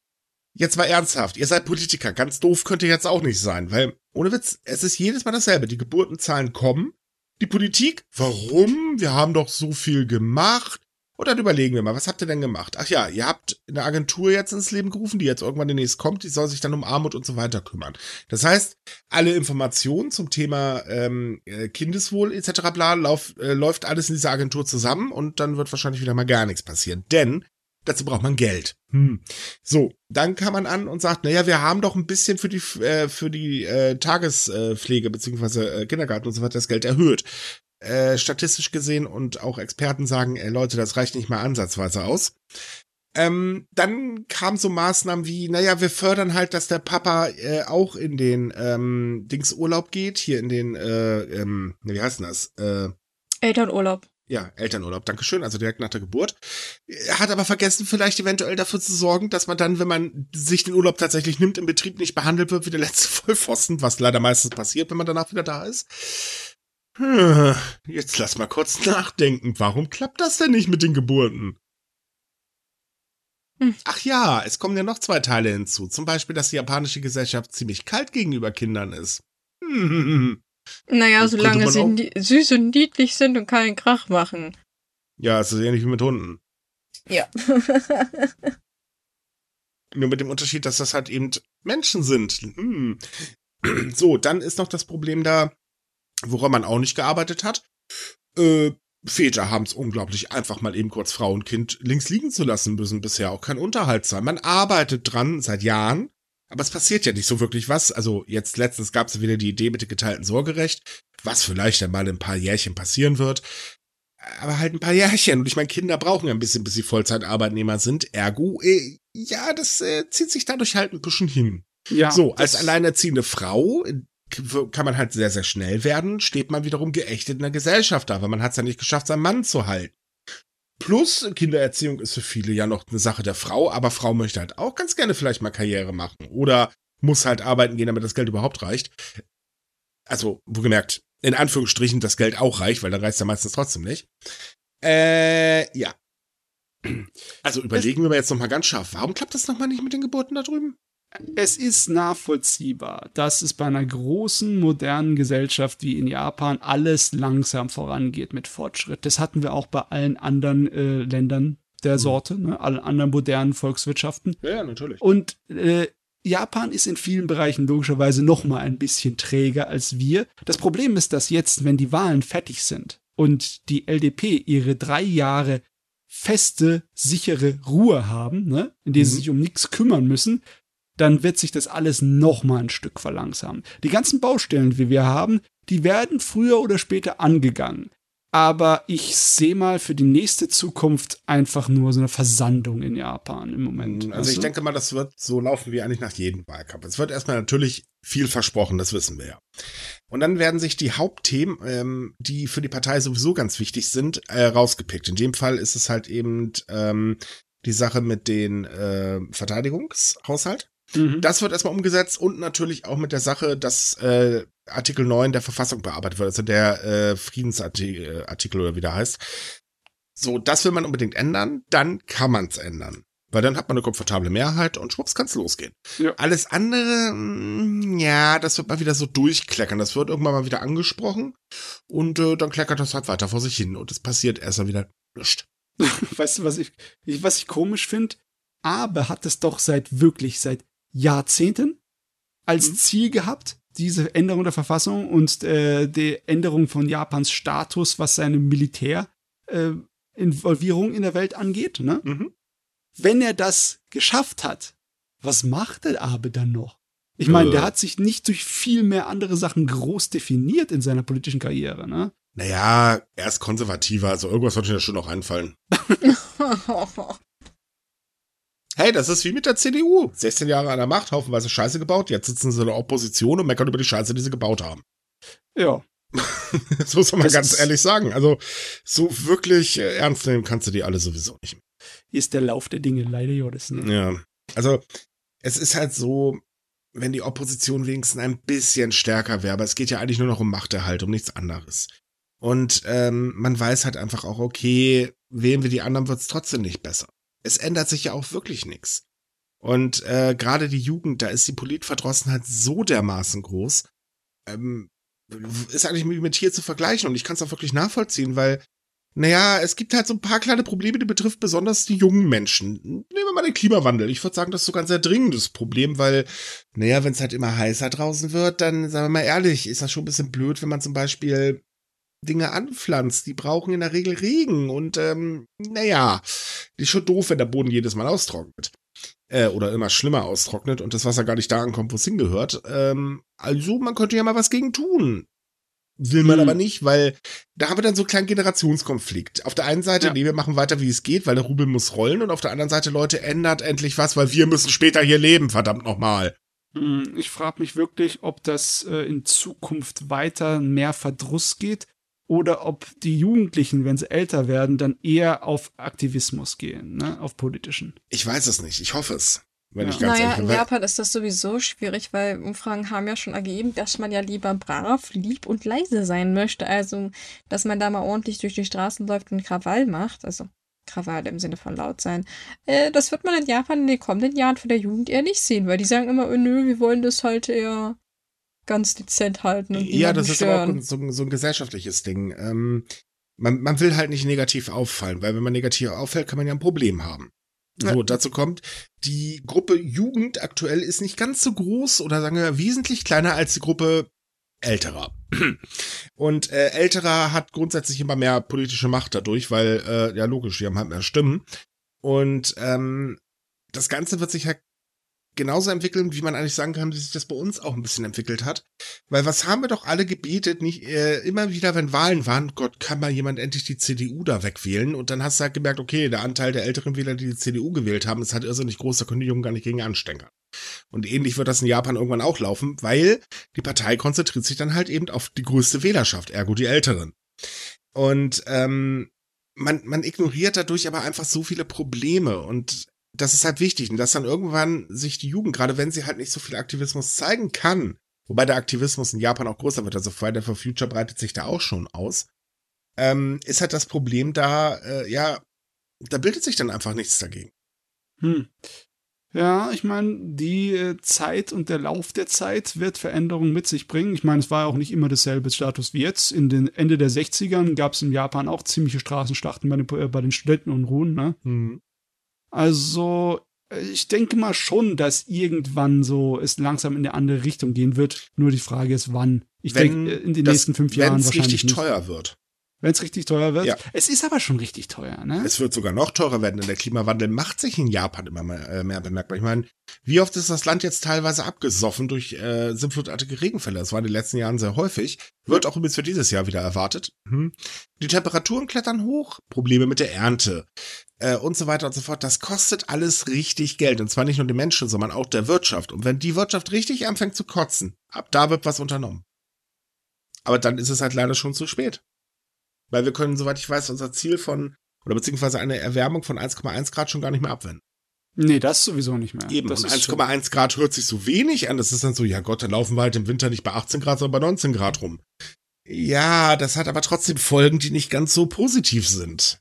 jetzt mal ernsthaft, ihr seid Politiker, ganz doof könnt ihr jetzt auch nicht sein, weil, ohne Witz, es ist jedes Mal dasselbe. Die Geburtenzahlen kommen, die Politik, warum? Wir haben doch so viel gemacht. Und dann überlegen wir mal, was habt ihr denn gemacht? Ach ja, ihr habt eine Agentur jetzt ins Leben gerufen, die jetzt irgendwann demnächst kommt, die soll sich dann um Armut und so weiter kümmern. Das heißt, alle Informationen zum Thema ähm, äh, Kindeswohl etc. bla lauf, äh, läuft alles in dieser Agentur zusammen und dann wird wahrscheinlich wieder mal gar nichts passieren. Denn dazu braucht man Geld. Hm. So, dann kann man an und sagt, naja, wir haben doch ein bisschen für die äh, für die äh, Tagespflege beziehungsweise äh, Kindergarten und so weiter das Geld erhöht. Äh, statistisch gesehen und auch Experten sagen, ey Leute, das reicht nicht mal ansatzweise aus. Ähm, dann kamen so Maßnahmen wie, naja, wir fördern halt, dass der Papa äh, auch in den ähm, Dingsurlaub geht, hier in den, äh, ähm, wie heißt denn das? Äh,
Elternurlaub.
Ja, Elternurlaub, Dankeschön, also direkt nach der Geburt. Er hat aber vergessen, vielleicht eventuell dafür zu sorgen, dass man dann, wenn man sich den Urlaub tatsächlich nimmt, im Betrieb nicht behandelt wird wie der letzte Vollpfosten, was leider meistens passiert, wenn man danach wieder da ist. Jetzt lass mal kurz nachdenken. Warum klappt das denn nicht mit den Geburten?
Hm.
Ach ja, es kommen ja noch zwei Teile hinzu. Zum Beispiel, dass die japanische Gesellschaft ziemlich kalt gegenüber Kindern ist. Hm.
Naja,
Das
solange sie süß und niedlich sind und keinen Krach machen.
Ja, es ist ähnlich wie mit Hunden.
Ja.
Nur mit dem Unterschied, dass das halt eben Menschen sind. Hm. So, dann ist noch das Problem da, woran man auch nicht gearbeitet hat. Äh, Väter haben es unglaublich einfach mal eben kurz Frau und Kind links liegen zu lassen müssen bisher auch kein Unterhalt sein. Man arbeitet dran seit Jahren, aber es passiert ja nicht so wirklich was. Also jetzt letztens gab es wieder die Idee mit dem geteilten Sorgerecht, was vielleicht einmal in ein paar Jährchen passieren wird. Aber halt ein paar Jährchen. Und ich meine, Kinder brauchen ein bisschen, bis sie Vollzeitarbeitnehmer sind. Ergo, äh, ja, das äh, zieht sich dadurch halt ein bisschen hin.
Ja,
so, als alleinerziehende Frau kann man halt sehr, sehr schnell werden, steht man wiederum geächtet in der Gesellschaft da, weil man hat es ja nicht geschafft, seinen Mann zu halten. Plus, Kindererziehung ist für viele ja noch eine Sache der Frau, aber Frau möchte halt auch ganz gerne vielleicht mal Karriere machen oder muss halt arbeiten gehen, damit das Geld überhaupt reicht. Also, wohlgemerkt, in Anführungsstrichen das Geld auch reicht, weil dann reicht es ja meistens trotzdem nicht. Äh, ja. Also überlegen wir mal jetzt nochmal ganz scharf, warum klappt das nochmal nicht mit den Geburten da drüben?
Es ist nachvollziehbar, dass es bei einer großen, modernen Gesellschaft wie in Japan alles langsam vorangeht mit Fortschritt. Das hatten wir auch bei allen anderen äh, Ländern der Sorte, ne? allen anderen modernen Volkswirtschaften.
Ja, ja, natürlich.
Und äh, Japan ist in vielen Bereichen logischerweise noch mal ein bisschen träger als wir. Das Problem ist, dass jetzt, wenn die Wahlen fertig sind und die LDP ihre drei Jahre feste, sichere Ruhe haben, ne, in der sie
Mhm.
sich um nichts kümmern müssen, dann wird sich das alles noch mal ein Stück verlangsamen. Die ganzen Baustellen, die wir haben, die werden früher oder später angegangen. Aber ich sehe mal für die nächste Zukunft einfach nur so eine Versandung in Japan im Moment.
Also
weißt
ich denke mal, das wird so laufen wie eigentlich nach jedem Wahlkampf. Es wird erstmal natürlich viel versprochen, das wissen wir ja. Und dann werden sich die Hauptthemen, ähm, die für die Partei sowieso ganz wichtig sind, äh, rausgepickt. In dem Fall ist es halt eben ähm, die Sache mit den äh, Verteidigungshaushalt.
Mhm.
Das wird erstmal umgesetzt und natürlich auch mit der Sache, dass äh, Artikel 9 der Verfassung bearbeitet wird, also der äh, Friedensartikel äh, oder wie der heißt. So, das will man unbedingt ändern, dann kann man es ändern. Weil dann hat man eine komfortable Mehrheit und schwupps kann's losgehen.
Ja.
Alles andere, mm, ja, das wird mal wieder so durchkleckern. Das wird irgendwann mal wieder angesprochen und äh, dann kleckert das halt weiter vor sich hin und es passiert erst mal wieder nichts.
Weißt du, was ich, was ich komisch finde? Abe hat es doch seit wirklich seit Jahrzehnten als
Mhm.
Ziel gehabt, diese Änderung der Verfassung und äh, die Änderung von Japans Status, was seine Militärinvolvierung äh, in der Welt angeht. Ne?
Mhm.
Wenn er das geschafft hat, was macht der Abe dann noch? Ich meine,
Äh.
der hat sich nicht durch viel mehr andere Sachen groß definiert in seiner politischen Karriere. Ne?
Naja, er ist konservativer, also irgendwas wird mir schon noch einfallen. Hey, das ist wie mit der CDU. 16 Jahre an der Macht, haufenweise Scheiße gebaut, jetzt sitzen sie in der Opposition und meckern über die Scheiße, die sie gebaut haben.
Ja.
Das muss man mal
Das
ganz ehrlich sagen. Also, so wirklich äh, ernst nehmen kannst du die alle sowieso nicht.
Hier ist der Lauf der Dinge, leider Gottes. Ne?
Ja. Also, es ist halt so, wenn die Opposition wenigstens ein bisschen stärker wäre. Aber es geht ja eigentlich nur noch um Machterhalt, um nichts anderes. Und ähm, man weiß halt einfach auch, okay, wählen wir die anderen, wird's trotzdem nicht besser. Es ändert sich ja auch wirklich nichts. Und äh, gerade die Jugend, da ist die Politverdrossenheit so dermaßen groß, ähm, ist eigentlich mit hier zu vergleichen. Und ich kann es auch wirklich nachvollziehen, weil naja, es gibt halt so ein paar kleine Probleme, die betrifft besonders die jungen Menschen. Nehmen wir mal den Klimawandel. Ich würde sagen, das ist sogar ein sehr dringendes Problem, weil, naja, wenn es halt immer heißer draußen wird, dann, sagen wir mal ehrlich, ist das schon ein bisschen blöd, wenn man zum Beispiel Dinge anpflanzt. Die brauchen in der Regel Regen und, ähm, naja, ist schon doof, wenn der Boden jedes Mal austrocknet. Äh, oder immer schlimmer austrocknet und das Wasser gar nicht da ankommt, wo es hingehört. Ähm, also, man könnte ja mal was gegen tun. Will man hm. aber nicht, weil da haben wir dann so einen kleinen Generationskonflikt. Auf der einen Seite, ja. nee, wir machen weiter, wie es geht, weil der Rubel muss rollen und auf der anderen Seite, Leute, ändert endlich was, weil wir müssen später hier leben, verdammt nochmal.
Hm, ich frage mich wirklich, ob das äh, in Zukunft weiter mehr Verdruss geht oder ob die Jugendlichen, wenn sie älter werden, dann eher auf Aktivismus gehen, ne, auf politischen.
Ich weiß es nicht, ich hoffe es. Wenn
ja.
ich ganz
naja, in Japan ist das sowieso schwierig, weil Umfragen haben ja schon ergeben, dass man ja lieber brav, lieb und leise sein möchte. Also, dass man da mal ordentlich durch die Straßen läuft und Krawall macht. Also, Krawall im Sinne von laut sein. Äh, das wird man in Japan in den kommenden Jahren von der Jugend eher nicht sehen, weil die sagen immer, oh, nö, wir wollen das halt eher ganz dezent halten. Und
ja, das ist aber auch so, so ein gesellschaftliches Ding. Ähm, man, man will halt nicht negativ auffallen, weil wenn man negativ auffällt, kann man ja ein Problem haben. So, dazu kommt, die Gruppe Jugend aktuell ist nicht ganz so groß oder sagen wir wesentlich kleiner als die Gruppe Älterer. Und äh, Älterer hat grundsätzlich immer mehr politische Macht dadurch, weil, äh, ja logisch, die haben halt mehr Stimmen. Und ähm, das Ganze wird sich halt genauso entwickeln, wie man eigentlich sagen kann, wie sich das bei uns auch ein bisschen entwickelt hat. Weil was haben wir doch alle gebetet, nicht äh, immer wieder, wenn Wahlen waren, Gott, kann mal jemand endlich die CDU da wegwählen? Und dann hast du halt gemerkt, okay, der Anteil der älteren Wähler, die die CDU gewählt haben, ist halt irrsinnig groß, da können die Jungen gar nicht gegen anstecken. Und ähnlich wird das in Japan irgendwann auch laufen, weil die Partei konzentriert sich dann halt eben auf die größte Wählerschaft, ergo die Älteren. Und ähm, man, man ignoriert dadurch aber einfach so viele Probleme und das ist halt wichtig und dass dann irgendwann sich die Jugend, gerade wenn sie halt nicht so viel Aktivismus zeigen kann, wobei der Aktivismus in Japan auch größer wird, also Friday for Future breitet sich da auch schon aus, ähm, ist halt das Problem da, äh, ja, da bildet sich dann einfach nichts dagegen.
Hm. Ja, ich meine, die äh, Zeit und der Lauf der Zeit wird Veränderungen mit sich bringen. Ich meine, es war auch nicht immer dasselbe Status wie jetzt. In den Ende der 60ern gab es in Japan auch ziemliche Straßenschlachten bei den, äh, bei den Studentenunruhen. Ne? Hm. Also, ich denke mal schon, dass irgendwann so es langsam in eine andere Richtung gehen wird. Nur die Frage ist, wann. Ich denke, äh, in den das, nächsten fünf Jahren wahrscheinlich. Wenn es richtig
nicht. teuer wird.
Wenn es richtig teuer wird. Ja. Es ist aber schon richtig teuer, ne?
Es wird sogar noch teurer werden, denn der Klimawandel macht sich in Japan immer mehr, äh, mehr bemerkbar. Ich meine, wie oft ist das Land jetzt teilweise abgesoffen durch äh, sinnflutartige Regenfälle? Das war in den letzten Jahren sehr häufig. Wird auch übrigens für dieses Jahr wieder erwartet. Hm. Die Temperaturen klettern hoch, Probleme mit der Ernte äh, und so weiter und so fort. Das kostet alles richtig Geld. Und zwar nicht nur den Menschen, sondern auch der Wirtschaft. Und wenn die Wirtschaft richtig anfängt zu kotzen, ab da wird was unternommen. Aber dann ist es halt leider schon zu spät. Weil wir können, soweit ich weiß, unser Ziel von, oder beziehungsweise eine Erwärmung von 1,1 Grad schon gar nicht mehr abwenden.
Nee, das sowieso nicht mehr.
Eben, 1,1 Grad hört sich so wenig an. Das ist dann so, ja Gott, dann laufen wir halt im Winter nicht bei 18 Grad, sondern bei 19 Grad rum. Ja, das hat aber trotzdem Folgen, die nicht ganz so positiv sind.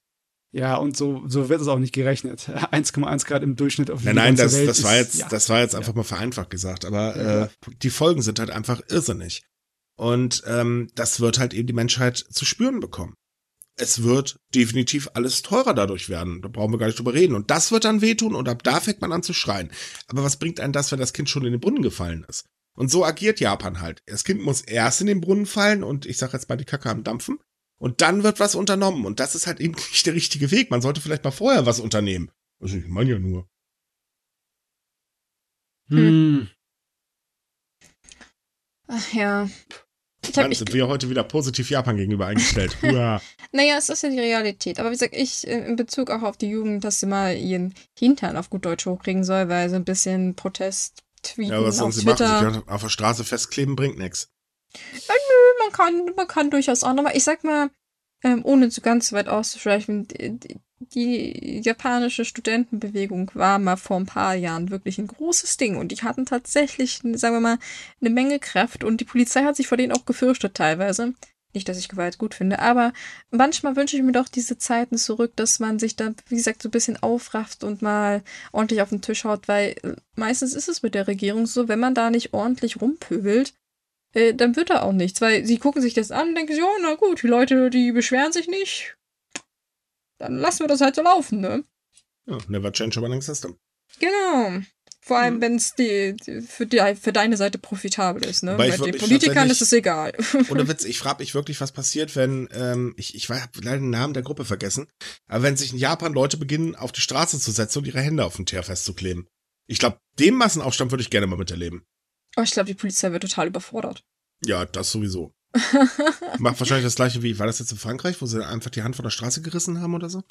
Ja, und so, so wird es auch nicht gerechnet. 1,1 Grad im Durchschnitt auf
Nein, nein, das, das war jetzt, ja. das war jetzt einfach ja. mal vereinfacht gesagt. Aber ja. äh, die Folgen sind halt einfach irrsinnig. Und ähm, das wird halt eben die Menschheit zu spüren bekommen. Es wird definitiv alles teurer dadurch werden. Da brauchen wir gar nicht drüber reden. Und das wird dann wehtun und ab da fängt man an zu schreien. Aber was bringt einen das, wenn das Kind schon in den Brunnen gefallen ist? Und so agiert Japan halt. Das Kind muss erst in den Brunnen fallen und ich sag jetzt mal die Kacke am Dampfen. Und dann wird was unternommen. Und das ist halt eben nicht der richtige Weg. Man sollte vielleicht mal vorher was unternehmen. Also ich meine ja nur.
Hm. Ach ja.
Ich Dann sind ich, wir heute wieder positiv Japan gegenüber eingestellt. naja,
es ist ja die Realität. Aber wie gesagt, ich äh, in Bezug auch auf die Jugend, dass sie mal ihren Hintern auf gut Deutsch hochkriegen soll, weil so ein bisschen Protest tweeten ja, was sollen sie Twitter.
machen? Sich auf der Straße festkleben bringt nichts.
Ja, nö, man kann, man kann durchaus auch nochmal, ich sag mal, ähm, ohne zu ganz weit auszuschweifen, die japanische Studentenbewegung war mal vor ein paar Jahren wirklich ein großes Ding und die hatten tatsächlich, sagen wir mal, eine Menge Kraft und die Polizei hat sich vor denen auch gefürchtet teilweise. Nicht, dass ich Gewalt gut finde, aber manchmal wünsche ich mir doch diese Zeiten zurück, dass man sich da, wie gesagt, so ein bisschen aufrafft und mal ordentlich auf den Tisch haut, weil äh, meistens ist es mit der Regierung so, wenn man da nicht ordentlich rumpöbelt, äh, dann wird da auch nichts, weil sie gucken sich das an und denken, ja, na gut, die Leute, die beschweren sich nicht, dann lassen wir das halt so laufen, ne?
Ja, never change a running system.
Genau. Vor allem, mhm. wenn es die, die, für, die, für deine Seite profitabel ist, ne?
Weil
Bei den Politikern ist es egal.
Oder Witz, ich frage mich wirklich, was passiert, wenn, ähm, ich, ich habe leider den Namen der Gruppe vergessen, aber wenn sich in Japan Leute beginnen, auf die Straße zu setzen und ihre Hände auf den Teer festzukleben. Ich glaube, den Massenaufstand würde ich gerne mal miterleben.
Oh, ich glaube, die Polizei wird total überfordert.
Ja, das sowieso. Macht wahrscheinlich das gleiche wie, war das jetzt in Frankreich, wo sie einfach die Hand von der Straße gerissen haben oder so?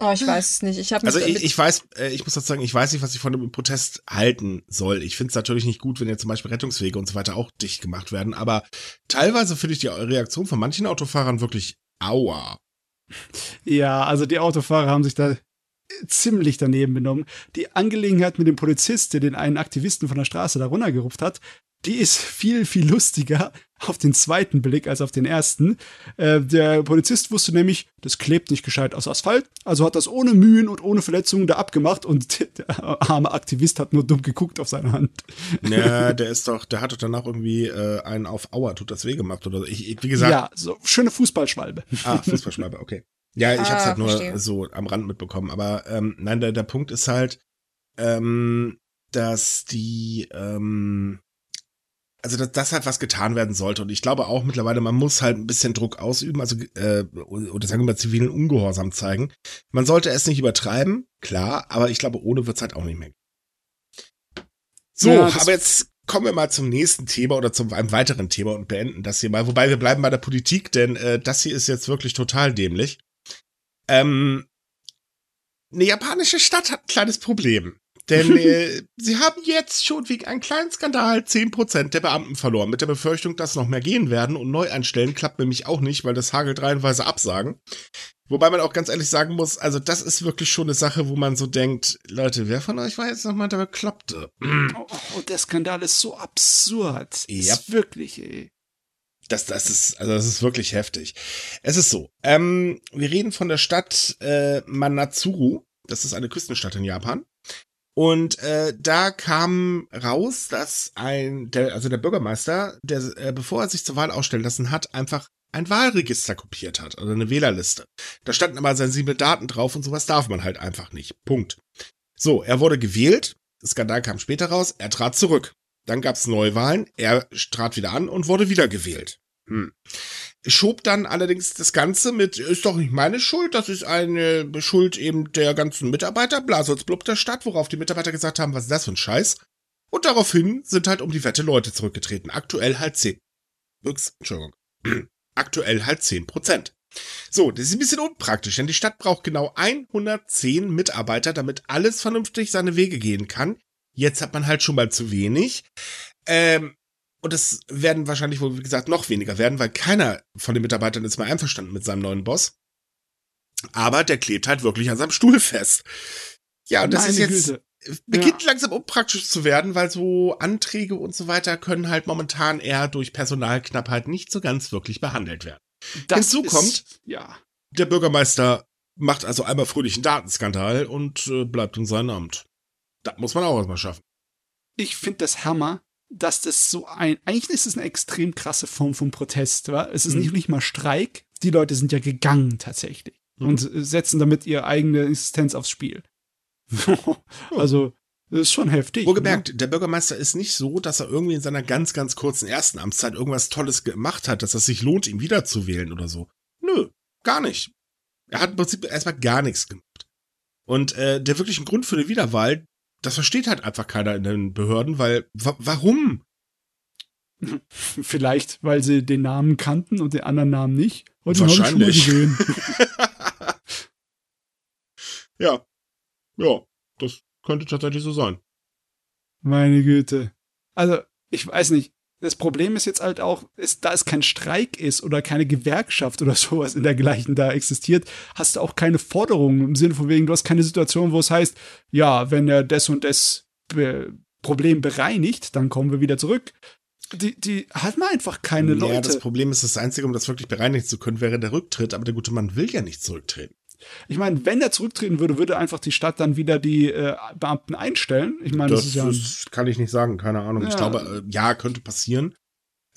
Oh, ich weiß es nicht. Ich habe
also ich, ich weiß, äh, ich muss dazu sagen, ich weiß nicht, was ich von dem Protest halten soll. Ich finde es natürlich nicht gut, wenn jetzt zum Beispiel Rettungswege und so weiter auch dicht gemacht werden. Aber teilweise finde ich die Reaktion von manchen Autofahrern wirklich aua.
Ja, also die Autofahrer haben sich da ziemlich daneben benommen. Die Angelegenheit mit dem Polizist, der den einen Aktivisten von der Straße da runtergerupft hat, die ist viel, viel lustiger auf den zweiten Blick als auf den ersten. Äh, der Polizist wusste nämlich, das klebt nicht gescheit aus Asphalt, also hat das ohne Mühen und ohne Verletzungen da abgemacht und der arme Aktivist hat nur dumm geguckt auf seine Hand.
Ja, der ist doch, der hat doch danach irgendwie äh, einen auf Aua, tut das weh gemacht oder ich, wie gesagt. Ja,
so schöne Fußballschwalbe.
Ah, Fußballschwalbe, okay. Ja, ich ah, hab's halt nur verstehe. so am Rand mitbekommen. Aber ähm, nein, der, der Punkt ist halt, ähm, dass die, ähm, also dass das halt was getan werden sollte. Und ich glaube auch mittlerweile, man muss halt ein bisschen Druck ausüben, also äh, oder sagen wir mal zivilen Ungehorsam zeigen. Man sollte es nicht übertreiben, klar, aber ich glaube, ohne wird's halt auch nicht mehr. So, ja, aber jetzt kommen wir mal zum nächsten Thema oder zu einem weiteren Thema und beenden das hier mal. Wobei wir bleiben bei der Politik, denn äh, das hier ist jetzt wirklich total dämlich. Ähm, eine japanische Stadt hat ein kleines Problem. Denn äh, sie haben jetzt schon wegen einem kleinen Skandal 10% der Beamten verloren. Mit der Befürchtung, dass noch mehr gehen werden und neu einstellen klappt nämlich auch nicht, weil das hagelt reihenweise Absagen. Wobei man auch ganz ehrlich sagen muss, also das ist wirklich schon eine Sache, wo man so denkt, Leute, wer von euch war jetzt nochmal der Bekloppte?
Oh, oh, der Skandal ist so absurd. Ja. Ist wirklich, ey.
Das, das ist, also das ist wirklich heftig. Es ist so, ähm, wir reden von der Stadt äh, Manatsuru. Das ist eine Küstenstadt in Japan. Und äh, da kam raus, dass ein, der, also der Bürgermeister, der, äh, bevor er sich zur Wahl ausstellen lassen hat, einfach ein Wahlregister kopiert hat, also eine Wählerliste. Da standen aber sensible Daten drauf und sowas darf man halt einfach nicht. Punkt. So, er wurde gewählt, Skandal kam später raus, er trat zurück. Dann gab's Neuwahlen, er trat wieder an und wurde wieder gewählt. Hm. Schob dann allerdings das Ganze mit, ist doch nicht meine Schuld, das ist eine Schuld eben der ganzen Mitarbeiter, Blasholzblub der Stadt, worauf die Mitarbeiter gesagt haben, was ist das für ein Scheiß? Und daraufhin sind halt um die Wette Leute zurückgetreten. Aktuell halt 10. Ups, Entschuldigung. Aktuell halt 10 Prozent. So, das ist ein bisschen unpraktisch, denn die Stadt braucht genau 110 Mitarbeiter, damit alles vernünftig seine Wege gehen kann. Jetzt hat man halt schon mal zu wenig. Ähm, und es werden wahrscheinlich wohl, wie gesagt, noch weniger werden, weil keiner von den Mitarbeitern ist mal einverstanden mit seinem neuen Boss. Aber der klebt halt wirklich an seinem Stuhl fest. Ja, und das Meine ist jetzt, Güte. beginnt ja. langsam unpraktisch zu werden, weil so Anträge und so weiter können halt momentan eher durch Personalknappheit nicht so ganz wirklich behandelt werden. Das Hinzu ist, kommt, ja. der Bürgermeister macht also einmal fröhlich einen Datenskandal und äh, bleibt in seinem Amt. Das muss man auch erstmal schaffen.
Ich finde das Hammer, dass das so ein, eigentlich ist es eine extrem krasse Form von Protest, wa? Es ist mhm. nicht, nicht mal Streik. Die Leute sind ja gegangen tatsächlich mhm. und setzen damit ihre eigene Existenz aufs Spiel. also, das ist schon heftig.
Wohlgemerkt, ne? der Bürgermeister ist nicht so, dass er irgendwie in seiner ganz, ganz kurzen ersten Amtszeit irgendwas Tolles gemacht hat, dass es sich lohnt, ihn wiederzuwählen oder so. Nö, gar nicht. Er hat im Prinzip erstmal gar nichts gemacht. Und äh, der wirkliche Grund für eine Wiederwahl, das versteht halt einfach keiner in den Behörden, weil wa warum?
Vielleicht, weil sie den Namen kannten und den anderen Namen nicht.
Und Wahrscheinlich. ja. Ja, das könnte tatsächlich so sein.
Meine Güte. Also, ich weiß nicht. Das Problem ist jetzt halt auch, ist, da es kein Streik ist oder keine Gewerkschaft oder sowas in dergleichen da existiert, hast du auch keine Forderungen im Sinne von wegen, du hast keine Situation, wo es heißt, ja, wenn er das und das Be Problem bereinigt, dann kommen wir wieder zurück. Die, die hat man einfach keine Leute. Ja,
das Problem ist, das Einzige, um das wirklich bereinigen zu können, wäre der Rücktritt, aber der gute Mann will ja nicht zurücktreten.
Ich meine, wenn er zurücktreten würde, würde einfach die Stadt dann wieder die äh, Beamten einstellen. Ich meine, das, das, ist ja.
Das kann ich nicht sagen, keine Ahnung. Ja. Ich glaube, äh, ja, könnte passieren.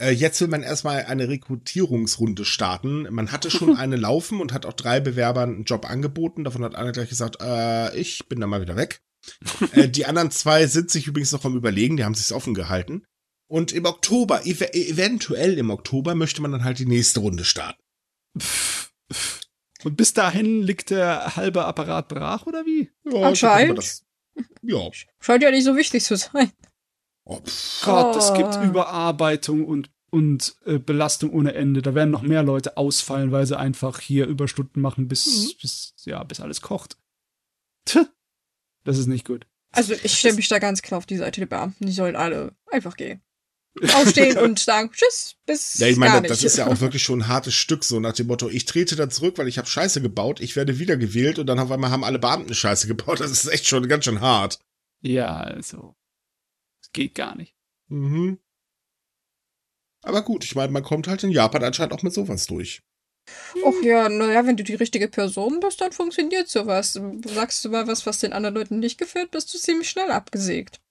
Äh, jetzt will man erstmal eine Rekrutierungsrunde starten. Man hatte schon eine laufen und hat auch drei Bewerbern einen Job angeboten. Davon hat einer gleich gesagt, äh, ich bin da mal wieder weg. äh, die anderen zwei sind sich übrigens noch am Überlegen, die haben sich offen gehalten. Und im Oktober, ev eventuell im Oktober, möchte man dann halt die nächste Runde starten.
Und bis dahin liegt der halbe Apparat brach, oder wie?
Ja, Anscheinend. Das, ja. Scheint ja nicht so wichtig zu sein.
Oh, Gott, oh. es gibt Überarbeitung und, und äh, Belastung ohne Ende. Da werden noch mehr Leute ausfallen, weil sie einfach hier Überstunden machen, bis, mhm. bis, ja, bis alles kocht. Tch, das ist nicht gut.
Also ich stelle mich da ganz klar auf die Seite der Beamten. Die sollen alle einfach gehen aufstehen und sagen Tschüss, bis
Ja, ich meine, das ist ja auch wirklich schon ein hartes Stück, so nach dem Motto, ich trete da zurück, weil ich habe Scheiße gebaut, ich werde wiedergewählt und dann auf einmal haben alle Beamten Scheiße gebaut. Das ist echt schon ganz schön hart.
Ja, also. Es geht gar nicht.
Mhm. Aber gut, ich meine, man kommt halt in Japan anscheinend auch mit sowas durch.
Ach ja, naja, wenn du die richtige Person bist, dann funktioniert sowas. Sagst du mal was, was den anderen Leuten nicht gefällt, bist du ziemlich schnell abgesägt.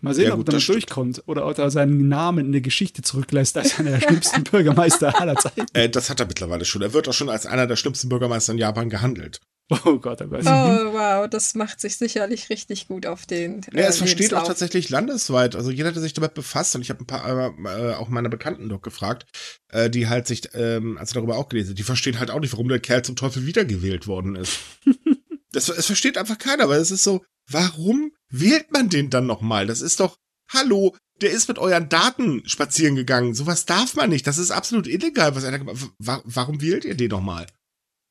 Mal sehen, ja, ob er damit durchkommt oder ob er seinen Namen in der Geschichte zurücklässt als einer der schlimmsten Bürgermeister aller Zeiten.
Äh, das hat er mittlerweile schon. Er wird auch schon als einer der schlimmsten Bürgermeister in Japan gehandelt.
Oh Gott, oh Gott.
Oh, wow, das macht sich sicherlich richtig gut auf den.
Äh, ja, es versteht Lebenslauf. auch tatsächlich landesweit. Also jeder, der sich damit befasst, und ich habe ein paar äh, auch meine Bekannten dort gefragt, äh, die halt sich, ähm, also darüber auch gelesen, die verstehen halt auch nicht, warum der Kerl zum Teufel wiedergewählt worden ist. das, es versteht einfach keiner, weil es ist so, warum wählt man den dann nochmal? Das ist doch, hallo, der ist mit euren Daten spazieren gegangen. Sowas darf man nicht. Das ist absolut illegal. Was er warum wählt ihr den nochmal?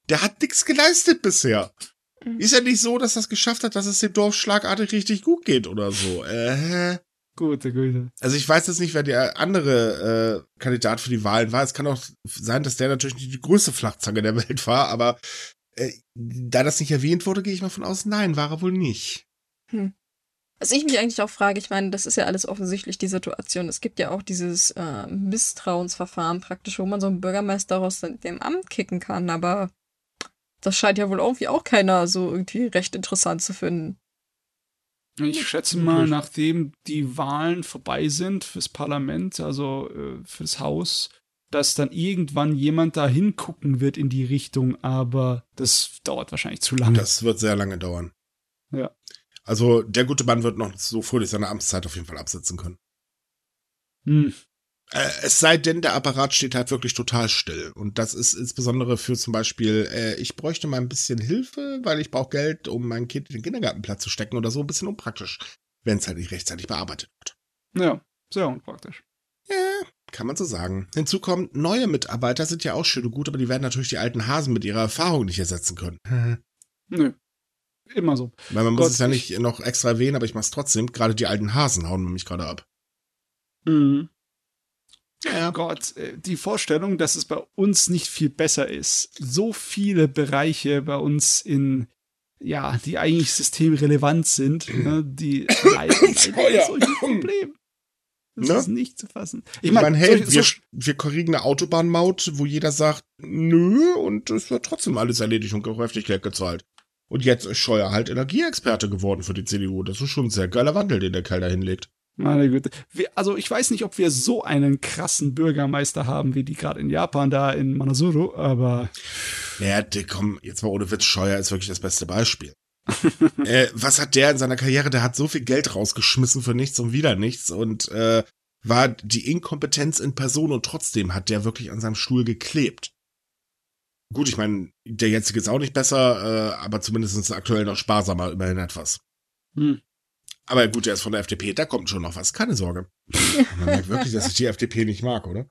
Der hat nichts geleistet bisher. Mhm. Ist ja nicht so, dass das geschafft hat, dass es dem Dorf schlagartig richtig gut geht oder so. Äh.
Gute Güte.
Also ich weiß jetzt nicht, wer der andere äh, Kandidat für die Wahlen war. Es kann auch sein, dass der natürlich nicht die größte Flachzange der Welt war, aber äh, da das nicht erwähnt wurde, gehe ich mal von aus, nein, war er wohl nicht.
Hm. Was ich mich eigentlich auch frage, ich meine, das ist ja alles offensichtlich die Situation. Es gibt ja auch dieses äh, Misstrauensverfahren praktisch, wo man so einen Bürgermeister aus dem Amt kicken kann, aber das scheint ja wohl irgendwie auch keiner so irgendwie recht interessant zu finden.
Ich schätze mal, nachdem die Wahlen vorbei sind fürs Parlament, also äh, fürs Haus, dass dann irgendwann jemand da hingucken wird in die Richtung, aber das dauert wahrscheinlich zu lange.
Das wird sehr lange dauern.
Ja.
Also der gute Mann wird noch so fröhlich seine Amtszeit auf jeden Fall absetzen können.
Hm.
Äh, es sei denn, der Apparat steht halt wirklich total still. Und das ist insbesondere für zum Beispiel, äh, ich bräuchte mal ein bisschen Hilfe, weil ich brauche Geld, um mein Kind in den Kindergartenplatz zu stecken oder so, ein bisschen unpraktisch, wenn es halt nicht rechtzeitig bearbeitet wird.
Ja, sehr unpraktisch.
Kann man so sagen. Hinzu kommt, neue Mitarbeiter sind ja auch schön und gut, aber die werden natürlich die alten Hasen mit ihrer Erfahrung nicht ersetzen können.
Nö immer so.
Weil man Gott, muss es ja nicht noch extra erwähnen, aber ich mach's trotzdem. Gerade die alten Hasen hauen mich gerade ab.
Mhm. Ja. Gott, äh, die Vorstellung, dass es bei uns nicht viel besser ist. So viele Bereiche bei uns in, ja, die eigentlich systemrelevant sind, ne, die leiden solche Probleme. Das ne? ist nicht zu fassen.
Ich meine, hey, so, wir, wir kriegen eine Autobahnmaut, wo jeder sagt, nö, und es wird trotzdem alles erledigt und kräftig Geld gezahlt. Und jetzt ist Scheuer halt Energieexperte geworden für die CDU. Das ist schon ein sehr geiler Wandel, den der Kerl da hinlegt.
Meine Güte. also ich weiß nicht, ob wir so einen krassen Bürgermeister haben, wie die gerade in Japan da in Manasuru, aber.
Naja, komm, jetzt mal ohne Witz, Scheuer ist wirklich das beste Beispiel. Äh, was hat der in seiner Karriere? Der hat so viel Geld rausgeschmissen für nichts und wieder nichts und äh, war die Inkompetenz in Person und trotzdem hat der wirklich an seinem Stuhl geklebt. Gut, ich meine, der jetzige ist auch nicht besser, äh, aber zumindest ist aktuell noch sparsamer, immerhin etwas.
Hm.
Aber gut, der ist von der FDP, da kommt schon noch was, keine Sorge. Man merkt wirklich, dass ich die FDP nicht mag, oder?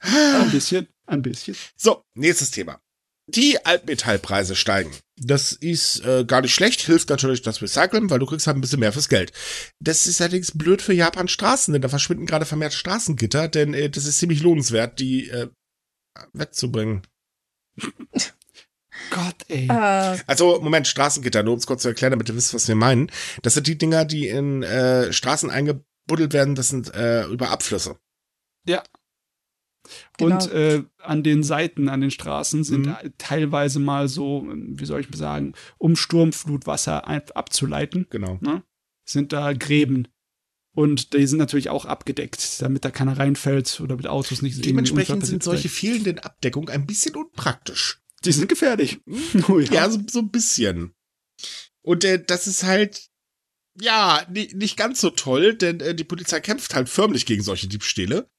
Ein bisschen, ein bisschen.
So, nächstes Thema. Die Altmetallpreise steigen. Das ist äh, gar nicht schlecht, hilft natürlich das Recyceln, weil du kriegst halt ein bisschen mehr fürs Geld. Das ist allerdings blöd für Japan Straßen, denn da verschwinden gerade vermehrt Straßengitter, denn äh, das ist ziemlich lohnenswert, die äh, wegzubringen.
Gott, ey.
Äh,
Also, Moment, Straßengitter, nur um es kurz zu erklären, damit ihr wisst, was wir meinen. Das sind die Dinger, die in äh, Straßen eingebuddelt werden, das sind äh, über Abflüsse.
Genau.
Und äh, an den Seiten, an den Straßen sind
Mhm.
teilweise mal so, wie soll ich sagen, um Sturmflutwasser abzuleiten,
Genau.
ne? sind da Gräben. Und die sind natürlich auch abgedeckt, damit da keiner reinfällt oder mit Autos nicht
Dementsprechend sind solche fehlenden Abdeckungen ein bisschen unpraktisch.
Die sind gefährlich. Oh,
Ja, so, so ein bisschen. Und äh, das ist halt, ja, ni- nicht ganz so toll, denn äh, die Polizei kämpft halt förmlich gegen solche Diebstähle.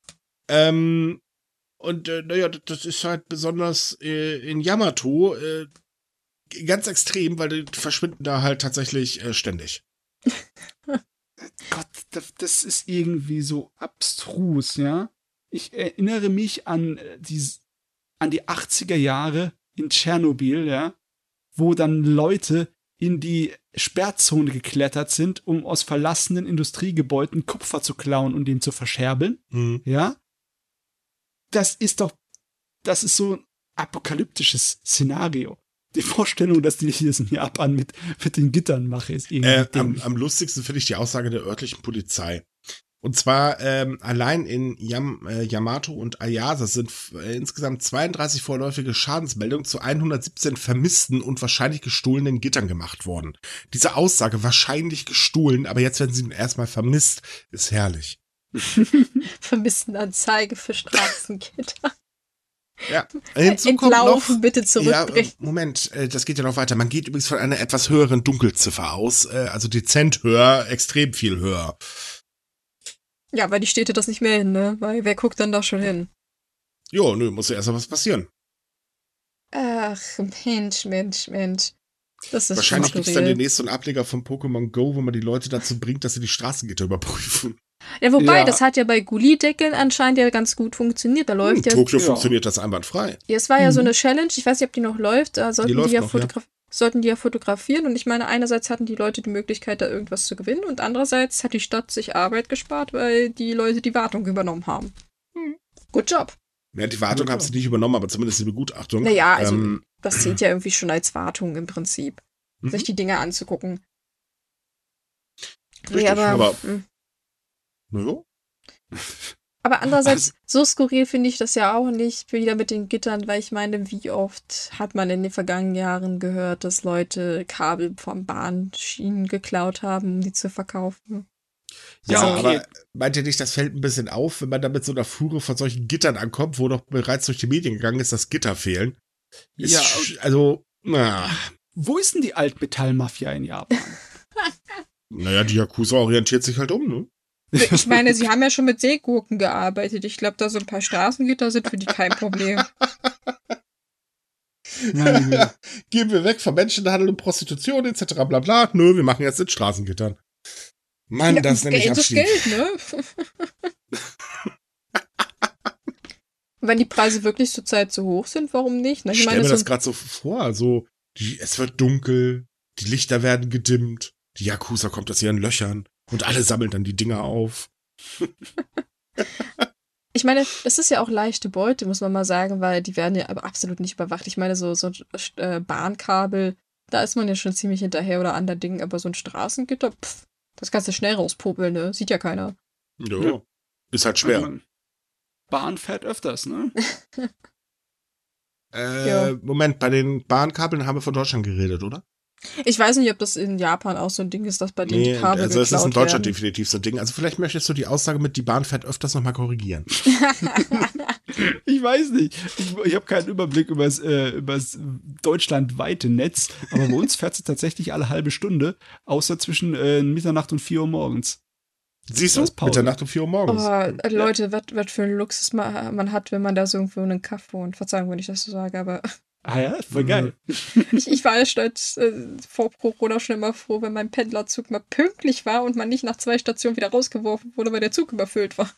Ähm, und äh, naja, das- ist halt besonders äh, in Yamato äh, ganz extrem, weil die verschwinden da halt tatsächlich äh, ständig.
Gott, das, das ist irgendwie so abstrus, ja. Ich erinnere mich an äh, die, an die 80er Jahre in Tschernobyl, ja, wo dann Leute in die Sperrzone geklettert sind, um aus verlassenen Industriegebäuden Kupfer zu klauen und den zu verscherbeln,
Hm.
ja. Das ist doch, das ist so ein apokalyptisches Szenario. Die Vorstellung, dass die das in Japan mit, mit den Gittern mache, ist irgendwie
Äh, am, am lustigsten finde ich die Aussage der örtlichen Polizei. Und zwar ähm, allein in Yam, äh, Yamato und Ayasa sind äh, insgesamt 32 vorläufige Schadensmeldungen zu 117 vermissten und wahrscheinlich gestohlenen Gittern gemacht worden. Diese Aussage wahrscheinlich gestohlen, aber jetzt werden sie erstmal vermisst, ist herrlich.
vermissten Anzeige für Straßengitter.
Ja. Hinzu kommt
Entlaufen,
noch,
bitte
ja,
zurückbringen.
äh, Moment, äh, das geht ja noch weiter. Man geht übrigens von einer etwas höheren Dunkelziffer aus, äh, also dezent höher, extrem viel höher.
Ja, weil die Städte das nicht melden, ne? Weil wer guckt dann da schon hin?
Jo, nö, muss ja erst mal was passieren.
Ach, Mensch, Mensch, Mensch. Das ist
Wahrscheinlich
schon
gibt's dann so einen Ableger von Pokémon Go, wo man die Leute dazu bringt, dass sie die Straßengitter überprüfen.
Ja, wobei,
Ja.
das hat ja bei Gulli-Deckeln anscheinend ja ganz gut funktioniert. Da
In
läuft ja,
Tokio
ja.
funktioniert das einwandfrei.
ja, es war ja so
Mhm.
eine Challenge, ich weiß nicht, ob die noch läuft, da sollten die,
läuft
ja,
noch, ja.
fotograf sollten die ja fotografieren und ich meine, einerseits hatten die Leute die Möglichkeit, da irgendwas zu gewinnen und andererseits hat die Stadt sich Arbeit gespart, weil die Leute die Wartung übernommen haben.
Hm.
Good job.
Ja, die Wartung haben sie nicht übernommen, aber zumindest die Begutachtung.
Naja, also
Ähm,
das zählt ja irgendwie schon als Wartung im Prinzip,
Mhm.
sich die Dinge anzugucken.
Richtig,
nee, aber,
aber-
hm.
Naja.
aber andererseits, so skurril finde ich das ja auch nicht, wieder mit den Gittern, weil ich meine, wie oft hat man in den vergangenen Jahren gehört, dass Leute Kabel vom Bahnschienen geklaut haben, um die zu verkaufen.
Ja,
Ja, okay.
aber meint ihr nicht, das fällt ein bisschen auf, wenn man da mit so einer Fuhre von solchen Gittern ankommt, wo doch bereits durch die Medien gegangen ist, dass Gitter fehlen? Ist
Ja,
also, na,
Wo ist denn die Altmetallmafia in Japan?
naja, die Yakuza orientiert sich halt um, ne?
Ich meine, sie haben ja schon mit Seegurken gearbeitet. Ich glaube, da so ein paar Straßengitter sind für die kein Problem.
Gehen wir weg vom Menschenhandel und Prostitution etc. bla bla. Nö, wir machen jetzt mit Straßengittern. Mann, das nenne ich
Geld ist
Abstieg.
Geld, ne? Wenn die Preise wirklich zurzeit so hoch sind, warum nicht? Ne?
Ich
Ich
stelle mir
so
das gerade so vor. Also, die, es wird dunkel, die Lichter werden gedimmt, die Yakuza kommt aus ihren Löchern und alle sammeln dann die Dinger auf.
Ich meine, das ist ja auch leichte Beute, muss man mal sagen, weil die werden ja aber absolut nicht überwacht. Ich meine, so, so äh, Bahnkabel, da ist man ja schon ziemlich hinterher oder an der Ding, aber so ein Straßengitter, pff, das kannst du schnell rauspopeln, ne? Sieht ja keiner.
Ja.
Ja.
Ist halt schwer.
Man- Bahn fährt öfters, ne?
Äh,
Ja.
Moment, bei den Bahnkabeln haben wir von Deutschland geredet, oder?
Ich weiß nicht, ob das in Japan auch so ein Ding ist, dass bei denen die Kabel
also es ist in Deutschland
werden.
definitiv so ein Ding. Also vielleicht möchtest du die Aussage mit die Bahn fährt öfters nochmal korrigieren.
Ich weiß nicht. Ich, ich habe keinen Überblick über das äh, übers deutschlandweite Netz, aber bei uns fährt sie tatsächlich alle halbe Stunde, außer zwischen äh, Mitternacht und 4 Uhr morgens.
Siehst du? Mitternacht um 4 Uhr morgens.
Oh, äh, Leute, was, was für ein Luxus man, man hat, wenn man da so irgendwo einen Kaffee und Verzeihung, wenn ich das so sage, aber
Ah ja, voll geil.
ich, ich war ja stolz äh, vor Corona schon immer froh, wenn mein Pendlerzug mal pünktlich war und man nicht nach zwei Stationen wieder rausgeworfen wurde, weil der Zug überfüllt war.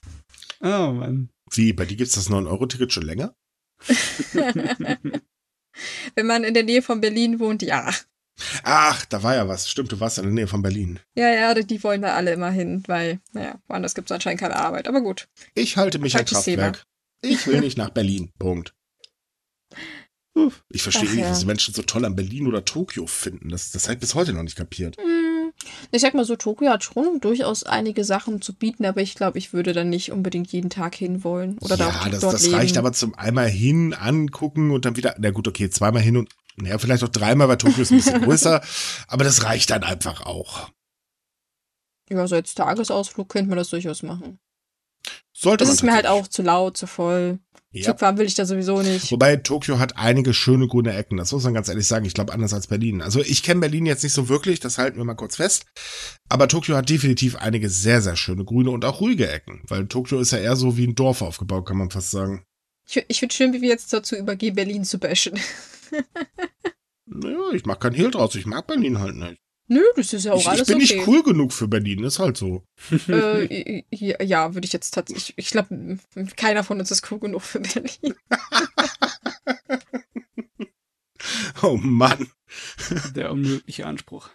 Oh Mann.
Wie, bei dir gibt's das 9-Euro-Ticket schon länger?
Wenn man in der Nähe von Berlin wohnt, ja.
Ach, da war ja was. Stimmt, du warst in der Nähe von Berlin.
Ja, ja, die wollen da alle immer hin, weil, naja, woanders gibt es anscheinend keine Arbeit. Aber gut.
Ich halte mich an Kraftwerk. Ich will nicht nach Berlin. Punkt. Ich verstehe nicht, ja. was Menschen so toll an Berlin oder Tokio finden. Das, das habe ich bis heute noch nicht kapiert. Hm.
Ich sag mal so, Tokio hat schon durchaus einige Sachen zu bieten, aber ich glaube, ich würde da nicht unbedingt jeden Tag hinwollen. Oder ja,
da das, dort das reicht aber zum einmal hin, angucken und dann wieder, na gut, okay, zweimal hin und, naja, vielleicht auch dreimal, weil Tokio ist ein bisschen größer, aber das reicht dann einfach auch.
Ja, so als Tagesausflug könnte man das durchaus machen.
Sollte
das ist mir halt auch zu laut, zu voll. Ja. Zugfahren will ich da sowieso nicht.
Wobei Tokio hat einige schöne grüne Ecken, das muss man ganz ehrlich sagen. Ich glaube, anders als Berlin. Also ich kenne Berlin jetzt nicht so wirklich, das halten wir mal kurz fest. Aber Tokio hat definitiv einige sehr, sehr schöne grüne und auch ruhige Ecken. Weil Tokio ist ja eher so wie ein Dorf aufgebaut, kann man fast sagen.
Ich, ich finde schön, wie wir jetzt dazu übergehen, Berlin zu bashen.
naja, ich mach keinen Hehl draus. Ich mag Berlin halt nicht.
Nö, das ist ja auch
ich,
alles
Ich bin
okay.
nicht cool genug für Berlin, ist halt so.
Äh, ja, würde ich jetzt tatsächlich. Ich glaube, keiner von uns ist cool genug für Berlin.
oh Mann.
Der unmögliche Anspruch.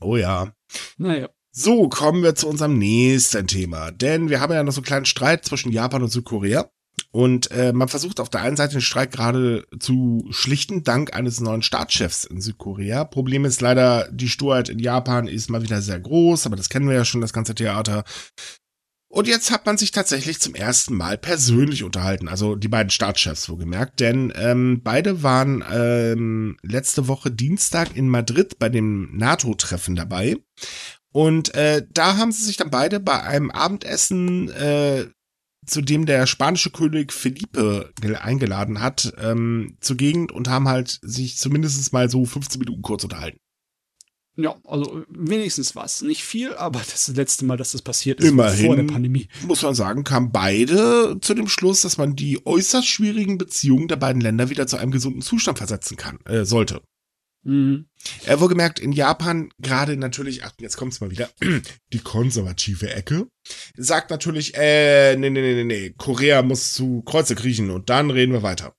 Oh ja.
Naja.
So, kommen wir zu unserem nächsten Thema. Denn wir haben ja noch so einen kleinen Streit zwischen Japan und Südkorea. Und äh, man versucht auf der einen Seite den Streik gerade zu schlichten, dank eines neuen Staatschefs in Südkorea. Problem ist leider, die Sturheit in Japan ist mal wieder sehr groß, aber das kennen wir ja schon, das ganze Theater. Und jetzt hat man sich tatsächlich zum ersten Mal persönlich unterhalten, also die beiden Staatschefs, wo gemerkt, denn ähm, beide waren ähm, letzte Woche Dienstag in Madrid bei dem NATO-Treffen dabei. Und äh, da haben sie sich dann beide bei einem Abendessen äh, zu dem der spanische König Felipe eingeladen hat, ähm, zur Gegend und haben halt sich zumindest mal so 15 Minuten kurz unterhalten.
Ja, also wenigstens was. Nicht viel, aber das ist das letzte Mal, dass das passiert ist
Immerhin,
vor der Pandemie.
Muss man sagen, kamen beide zu dem Schluss, dass man die äußerst schwierigen Beziehungen der beiden Länder wieder zu einem gesunden Zustand versetzen kann, äh, sollte. Mhm. Er wurde gemerkt, in Japan gerade natürlich, ach, jetzt kommt's mal wieder, die konservative Ecke, sagt natürlich, äh, nee, nee, nee, nee, nee, Korea muss zu Kreuze kriechen und dann reden wir weiter.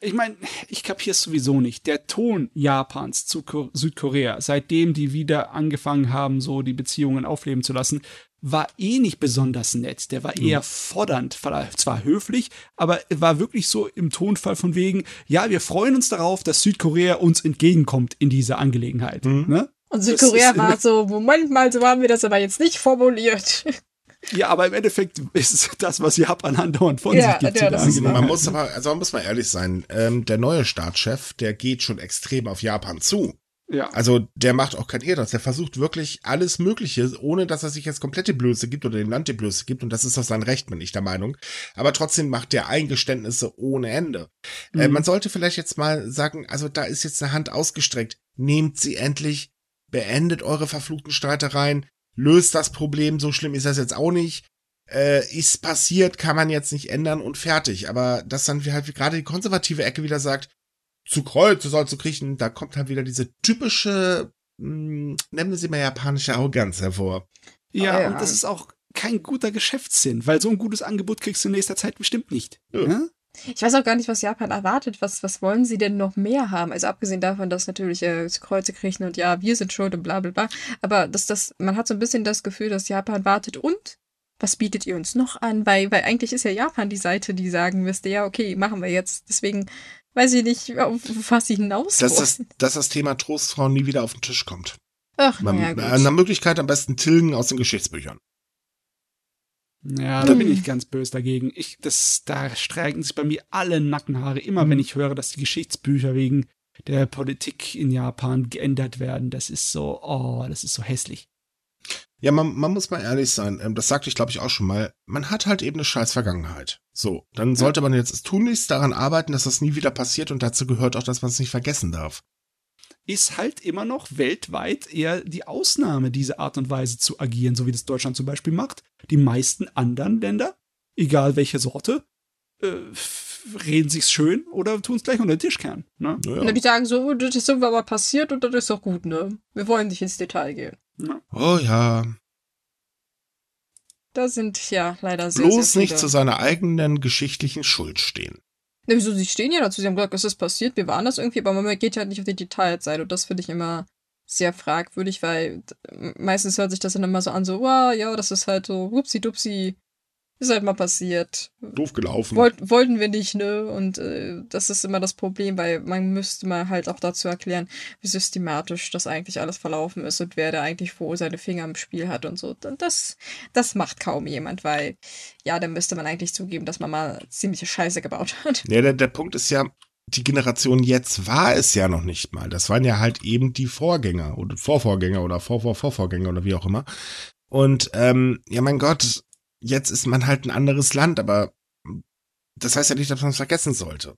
Ich meine, ich kapiere es sowieso nicht. Der Ton Japans zu Südkorea, seitdem die wieder angefangen haben, so die Beziehungen aufleben zu lassen, war eh nicht besonders nett. Der war eher fordernd, zwar höflich, aber war wirklich so im Tonfall von wegen, ja, wir freuen uns darauf, dass Südkorea uns entgegenkommt in dieser Angelegenheit. Mhm. Ne?
Und Südkorea war so, Moment mal, so haben wir das aber jetzt nicht formuliert.
Ja, aber im Endeffekt ist es das, was Japan andauernd von ja, sich gibt. Ja,
ist, man muss aber, also man muss mal ehrlich sein, ähm, der neue Staatschef, der geht schon extrem auf Japan zu. Ja. Also der macht auch kein Hehl draus. Der versucht wirklich alles Mögliche, ohne dass er sich jetzt komplette Blöße gibt oder dem Land die Blöße gibt. Und das ist auch sein Recht, bin ich der Meinung. Aber trotzdem macht der Eingeständnisse ohne Ende. Äh, mhm. Äh, man sollte vielleicht jetzt mal sagen, also da ist jetzt eine Hand ausgestreckt. Nehmt sie endlich, beendet eure verfluchten Streitereien, löst das Problem. So schlimm ist das jetzt auch nicht. Äh, ist passiert, kann man jetzt nicht ändern und fertig. Aber dass dann halt gerade die konservative Ecke wieder sagt, zu Kreuz, du sollst zu kriechen, da kommt halt wieder diese typische, mh, hm, nennen Sie mal japanische Arroganz hervor.
Ja, ah, ja, und das ist auch kein guter Geschäftssinn, weil so ein gutes Angebot kriegst du in nächster Zeit bestimmt nicht. Ja. Ja?
Ich weiß auch gar nicht, was Japan erwartet. Was, was wollen sie denn noch mehr haben? Also abgesehen davon, dass natürlich äh, Kreuze kriechen und ja, wir sind schuld und bla bla bla. Aber dass das, man hat so ein bisschen das Gefühl, dass Japan wartet und was bietet ihr uns noch an? Weil, weil eigentlich ist ja Japan die Seite, die sagen müsste, ja, okay, machen wir jetzt. Deswegen weiß ich nicht, auf was sie hinaus
dass das, dass das Thema Trostfrauen nie wieder auf den Tisch kommt.
Ach, Man, ja, gut.
Eine Möglichkeit am besten tilgen aus den Geschichtsbüchern.
Ja, da bin ich ganz böse dagegen. Ich, das, da streiken sich bei mir alle Nackenhaare, immer mhm. wenn ich höre, dass die Geschichtsbücher wegen der Politik in Japan geändert werden. Das ist so, oh, das ist so hässlich.
Ja, man, man muss mal ehrlich sein, ähm, das sagte ich glaube ich auch schon mal, man hat halt eben eine scheiß Vergangenheit. So, dann sollte man jetzt tunlichst daran arbeiten, dass das nie wieder passiert und dazu gehört auch, dass man es nicht vergessen darf.
Ist halt immer noch weltweit eher die Ausnahme, diese Art und Weise zu agieren, so wie das Deutschland zum Beispiel macht. Die meisten anderen Länder, egal welche Sorte, äh, reden sich's schön oder tun es gleich unter den Tischkern. Ne?
Ja. Die sagen so, das ist irgendwann mal passiert und das ist doch gut, ne? Wir wollen nicht ins Detail gehen.
Ja. Oh ja.
Da sind ja leider sehr,
Bloß
sehr
nicht zu seiner eigenen geschichtlichen Schuld stehen.
Ne, wieso, sie stehen ja dazu, sie haben gesagt, es ist passiert, wir waren das irgendwie, aber man geht halt nicht auf die Details ein und das finde ich immer sehr fragwürdig, weil meistens hört sich das dann immer so an, so, wow, ja, das ist halt so, wupsi dupsi, ist halt mal passiert.
Doof gelaufen.
Wollt, wollten wir nicht, ne? Und äh, das ist immer das Problem, weil man müsste mal halt auch dazu erklären, wie systematisch das eigentlich alles verlaufen ist und wer da eigentlich wo seine Finger im Spiel hat und so. Und das, das macht kaum jemand, weil ja, dann müsste man eigentlich zugeben, dass man mal ziemliche Scheiße gebaut hat.
Ja, der, der Punkt ist ja, die Generation jetzt war es ja noch nicht mal. Das waren ja halt eben die Vorgänger oder Vorvorgänger oder Vorvorvorvorgänger oder wie auch immer. Und ähm, ja, mein Gott, jetzt ist man halt ein anderes Land, aber das heißt ja nicht, dass man es vergessen sollte.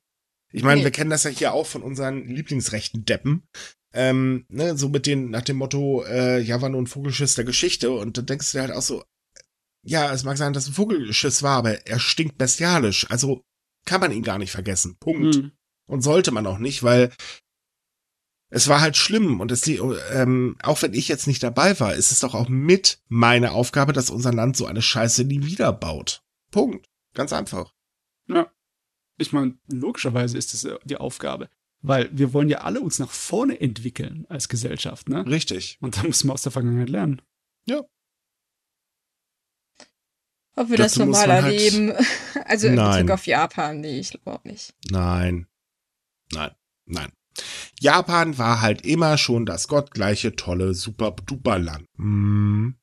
Ich meine,
Nee.
wir kennen das ja hier auch von unseren Lieblingsrechten Deppen. Ähm, ne, so mit den, nach dem Motto, äh, ja, war nur ein Vogelschiss der Geschichte. Und dann denkst du dir halt auch so, ja, es mag sein, dass ein Vogelschiss war, aber er stinkt bestialisch. Also kann man ihn gar nicht vergessen. Punkt.
Hm.
Und sollte man auch nicht, weil es war halt schlimm. Und es, ähm, auch wenn ich jetzt nicht dabei war, ist es doch auch mit meine Aufgabe, dass unser Land so eine Scheiße nie wieder baut. Punkt. Ganz einfach.
Ja. Ich meine, logischerweise ist das äh, die Aufgabe. Weil wir wollen ja alle uns nach vorne entwickeln als Gesellschaft, ne?
Richtig.
Und da müssen wir aus der Vergangenheit lernen.
Ob wir das
Dazu muss
normal
man halt-
erleben. Also in
Nein.
Bezug auf Japan, nee, ich glaube auch nicht.
Nein. Nein. Nein. Japan war halt immer schon das gottgleiche, tolle, super duper Land. Hm.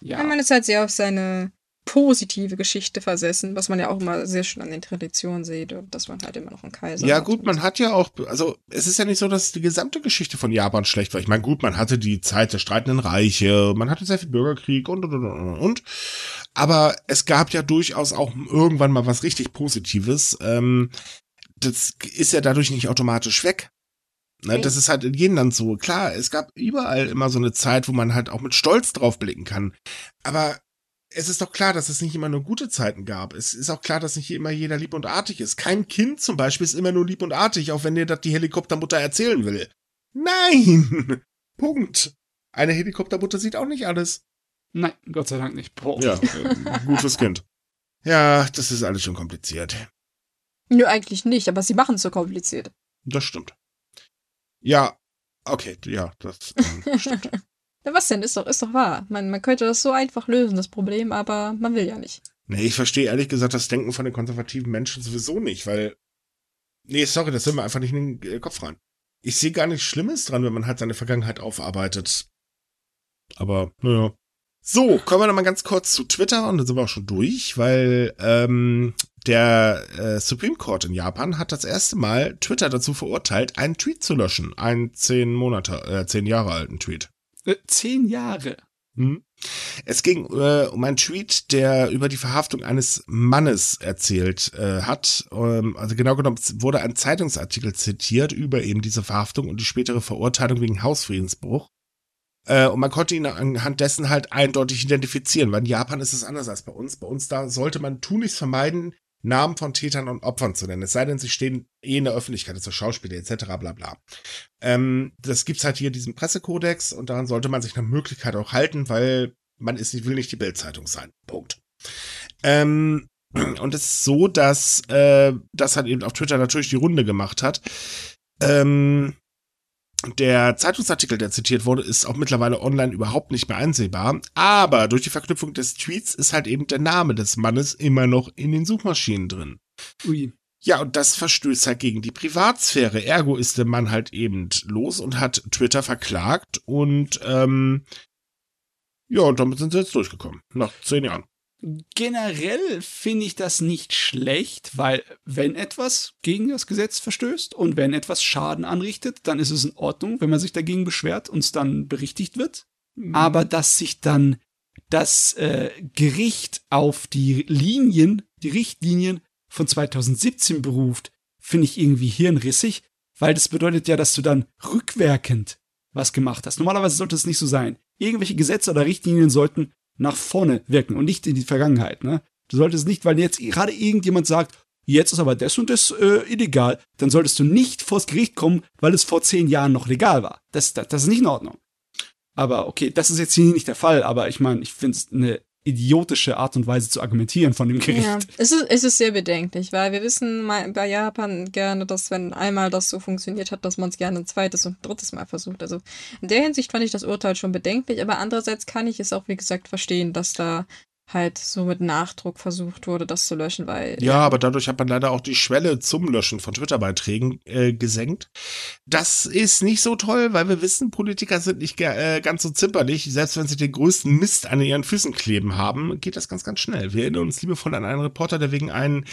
Ja. Man ist halt sehr auf seine positive Geschichte versessen, was man ja auch immer sehr schön an den Traditionen sieht und dass man halt immer noch einen Kaiser
Ja,
hat.
gut, man hat ja auch, also es ist ja nicht so, dass die gesamte Geschichte von Japan schlecht war. Ich meine, gut, man hatte die Zeit der streitenden Reiche, man hatte sehr viel Bürgerkrieg und und und und und. Aber es gab ja durchaus auch irgendwann mal was richtig Positives. Ähm, das ist ja dadurch nicht automatisch weg. Ne, das ist halt in jedem Land so. Klar, es gab überall immer so eine Zeit, wo man halt auch mit Stolz drauf blicken kann. Aber es ist doch klar, dass es nicht immer nur gute Zeiten gab. Es ist auch klar, dass nicht immer jeder lieb und artig ist. Kein Kind zum Beispiel ist immer nur lieb und artig, auch wenn dir das die Helikoptermutter erzählen will. Nein! Punkt. Eine Helikoptermutter sieht auch nicht alles.
Nein, Gott sei Dank nicht. Boah.
Ja, äh, gut fürs Kind. Ja, das ist alles schon kompliziert.
Nö, eigentlich nicht, aber sie machen es so kompliziert.
Das stimmt. Ja, okay, ja, das ähm, stimmt.
Na, was denn? Ist doch, ist doch wahr. Man, man könnte das so einfach lösen, das Problem, aber man will ja nicht.
Nee, ich verstehe ehrlich gesagt das Denken von den konservativen Menschen sowieso nicht, weil. Nee, sorry, das will mir einfach nicht in den äh, Kopf rein. Ich sehe gar nichts Schlimmes dran, wenn man halt seine Vergangenheit aufarbeitet. Aber, naja. So, kommen wir noch mal ganz kurz zu Twitter und dann sind wir auch schon durch, weil ähm, der äh, Supreme Court in Japan hat das erste Mal Twitter dazu verurteilt, einen Tweet zu löschen. Einen zehn Monate, äh, zehn Jahre alten Tweet.
Äh, zehn Jahre.
Hm. Es ging äh, um einen Tweet, der über die Verhaftung eines Mannes erzählt äh, hat. Ähm, also genau genommen wurde ein Zeitungsartikel zitiert über eben diese Verhaftung und die spätere Verurteilung wegen Hausfriedensbruch. Äh, und man konnte ihn anhand dessen halt eindeutig identifizieren, weil in Japan ist es anders als bei uns. Bei uns da sollte man tunlichst vermeiden, Namen von Tätern und Opfern zu nennen. Es sei denn, sie stehen eh in der Öffentlichkeit, also Schauspieler etc. bla bla. Ähm, das gibt's halt hier diesen Pressekodex und daran sollte man sich nach Möglichkeit auch halten, weil man ist will nicht die Bildzeitung sein. Punkt. Ähm, und es ist so, dass äh, das halt eben auf Twitter natürlich die Runde gemacht hat. Ähm, der Zeitungsartikel, der zitiert wurde, ist auch mittlerweile online überhaupt nicht mehr einsehbar. Aber durch die Verknüpfung des Tweets ist halt eben der Name des Mannes immer noch in den Suchmaschinen drin.
Ui.
Ja, und das verstößt halt gegen die Privatsphäre. Ergo ist der Mann halt eben los und hat Twitter verklagt und ähm, ja, und damit sind sie jetzt durchgekommen. Nach zehn Jahren.
Generell finde ich das nicht schlecht, weil wenn etwas gegen das Gesetz verstößt und wenn etwas Schaden anrichtet, dann ist es in Ordnung, wenn man sich dagegen beschwert und es dann berichtigt wird. Aber dass sich dann das äh, Gericht auf die Linien, die Richtlinien von 2017 beruft, finde ich irgendwie hirnrissig, weil das bedeutet ja, dass du dann rückwirkend was gemacht hast. Normalerweise sollte es nicht so sein. Irgendwelche Gesetze oder Richtlinien sollten nach vorne wirken und nicht in die Vergangenheit. Ne? Du solltest nicht, weil jetzt gerade irgendjemand sagt, jetzt ist aber das und das äh, illegal, dann solltest du nicht vors Gericht kommen, weil es vor zehn Jahren noch legal war. Das, das, das ist nicht in Ordnung. Aber okay, das ist jetzt hier nicht der Fall, aber ich meine, ich finde es eine idiotische Art und Weise zu argumentieren von dem Gericht.
Ja, es ist, es ist sehr bedenklich, weil wir wissen bei Japan gerne, dass wenn einmal das so funktioniert hat, dass man es gerne ein zweites und drittes Mal versucht. Also in der Hinsicht fand ich das Urteil schon bedenklich, aber andererseits kann ich es auch, wie gesagt, verstehen, dass da halt so mit Nachdruck versucht wurde, das zu löschen, weil.
Ja, aber dadurch hat man leider auch die Schwelle zum Löschen von Twitter-Beiträgen äh, gesenkt. Das ist nicht so toll, weil wir wissen, Politiker sind nicht äh, ganz so zimperlich. Selbst wenn sie den größten Mist an ihren Füßen kleben haben, geht das ganz, ganz schnell. Wir erinnern uns liebevoll an einen Reporter, der wegen einem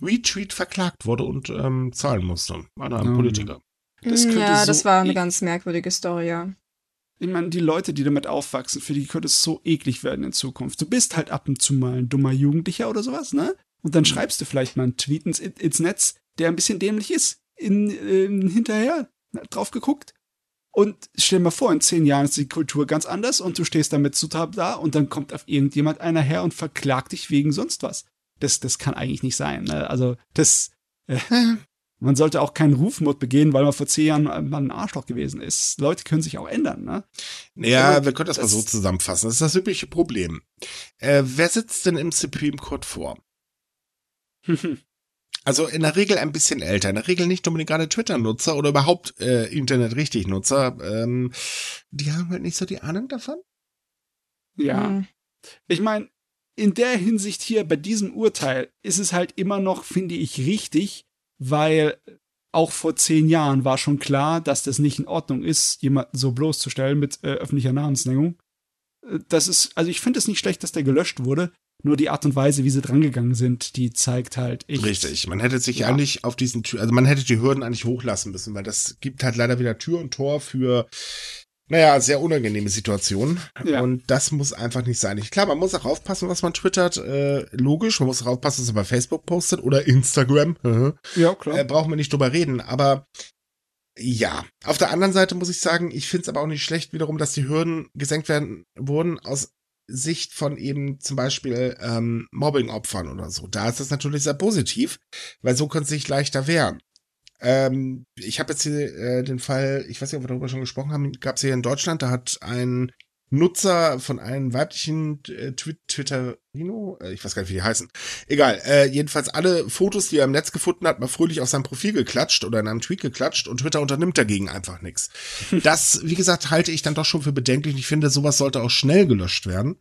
Retweet verklagt wurde und ähm, zahlen musste. War ein Politiker.
Das ja, das war eine ganz merkwürdige Story, ja
ich meine, die Leute, die damit aufwachsen, für die könnte es so eklig werden in Zukunft. Du bist halt ab und zu mal ein dummer Jugendlicher oder sowas, ne? Und dann mhm. schreibst du vielleicht mal einen Tweet ins, ins Netz, der ein bisschen dämlich ist, in, in, hinterher drauf geguckt. Und stell dir mal vor, in zehn Jahren ist die Kultur ganz anders und du stehst damit zu da und dann kommt auf irgendjemand einer her und verklagt dich wegen sonst was. Das, das kann eigentlich nicht sein. Ne? Also, das, äh, man sollte auch keinen Rufmord begehen, weil man vor zehn Jahren mal ein Arschloch gewesen ist. Leute können sich auch ändern, ne?
Ja, Aber wir können das, das, mal so zusammenfassen. Das ist das übliche Problem. Äh, wer sitzt denn im Supreme Court vor? also in der Regel ein bisschen älter. In der Regel nicht unbedingt gerade Twitter-Nutzer oder überhaupt äh, Internet-richtig-Nutzer. Ähm, die haben halt nicht so die Ahnung davon.
Ja. Mhm. Ich meine, in der Hinsicht hier bei diesem Urteil ist es halt immer noch, finde ich, richtig, weil auch vor zehn Jahren war schon klar, dass das nicht in Ordnung ist, jemanden so bloßzustellen mit äh, öffentlicher Namensnennung. Äh, das ist, also ich finde es nicht schlecht, dass der gelöscht wurde. Nur die Art und Weise, wie sie drangegangen sind, die zeigt halt
echt. Richtig. Man hätte sich ja. eigentlich auf diesen Tür, also man hätte die Hürden eigentlich hochlassen müssen, weil das gibt halt leider wieder Tür und Tor für naja, sehr unangenehme Situation. Ja. Und das muss einfach nicht sein. Ich, klar, man muss auch aufpassen, was man twittert. Äh, logisch, man muss auch aufpassen, was man bei Facebook postet oder Instagram. ja, klar. Äh, brauchen wir nicht drüber reden. Aber ja, auf der anderen Seite muss ich sagen, ich finde es aber auch nicht schlecht wiederum, dass die Hürden gesenkt werden wurden aus Sicht von eben zum Beispiel ähm, Mobbing-Opfern oder so. Da ist das natürlich sehr positiv, weil so können sie sich leichter wehren. Ähm, ich habe jetzt hier äh, den Fall, ich weiß nicht, ob wir darüber schon gesprochen haben, gab es hier in Deutschland, da hat ein Nutzer von einem weiblichen äh, Twitterino, äh, ich weiß gar nicht, wie die heißen. Egal, äh, jedenfalls alle Fotos, die er im Netz gefunden hat, mal fröhlich auf sein Profil geklatscht oder in einem Tweet geklatscht und Twitter unternimmt dagegen einfach nichts. Das, wie gesagt, halte ich dann doch schon für bedenklich. Ich finde, sowas sollte auch schnell gelöscht werden.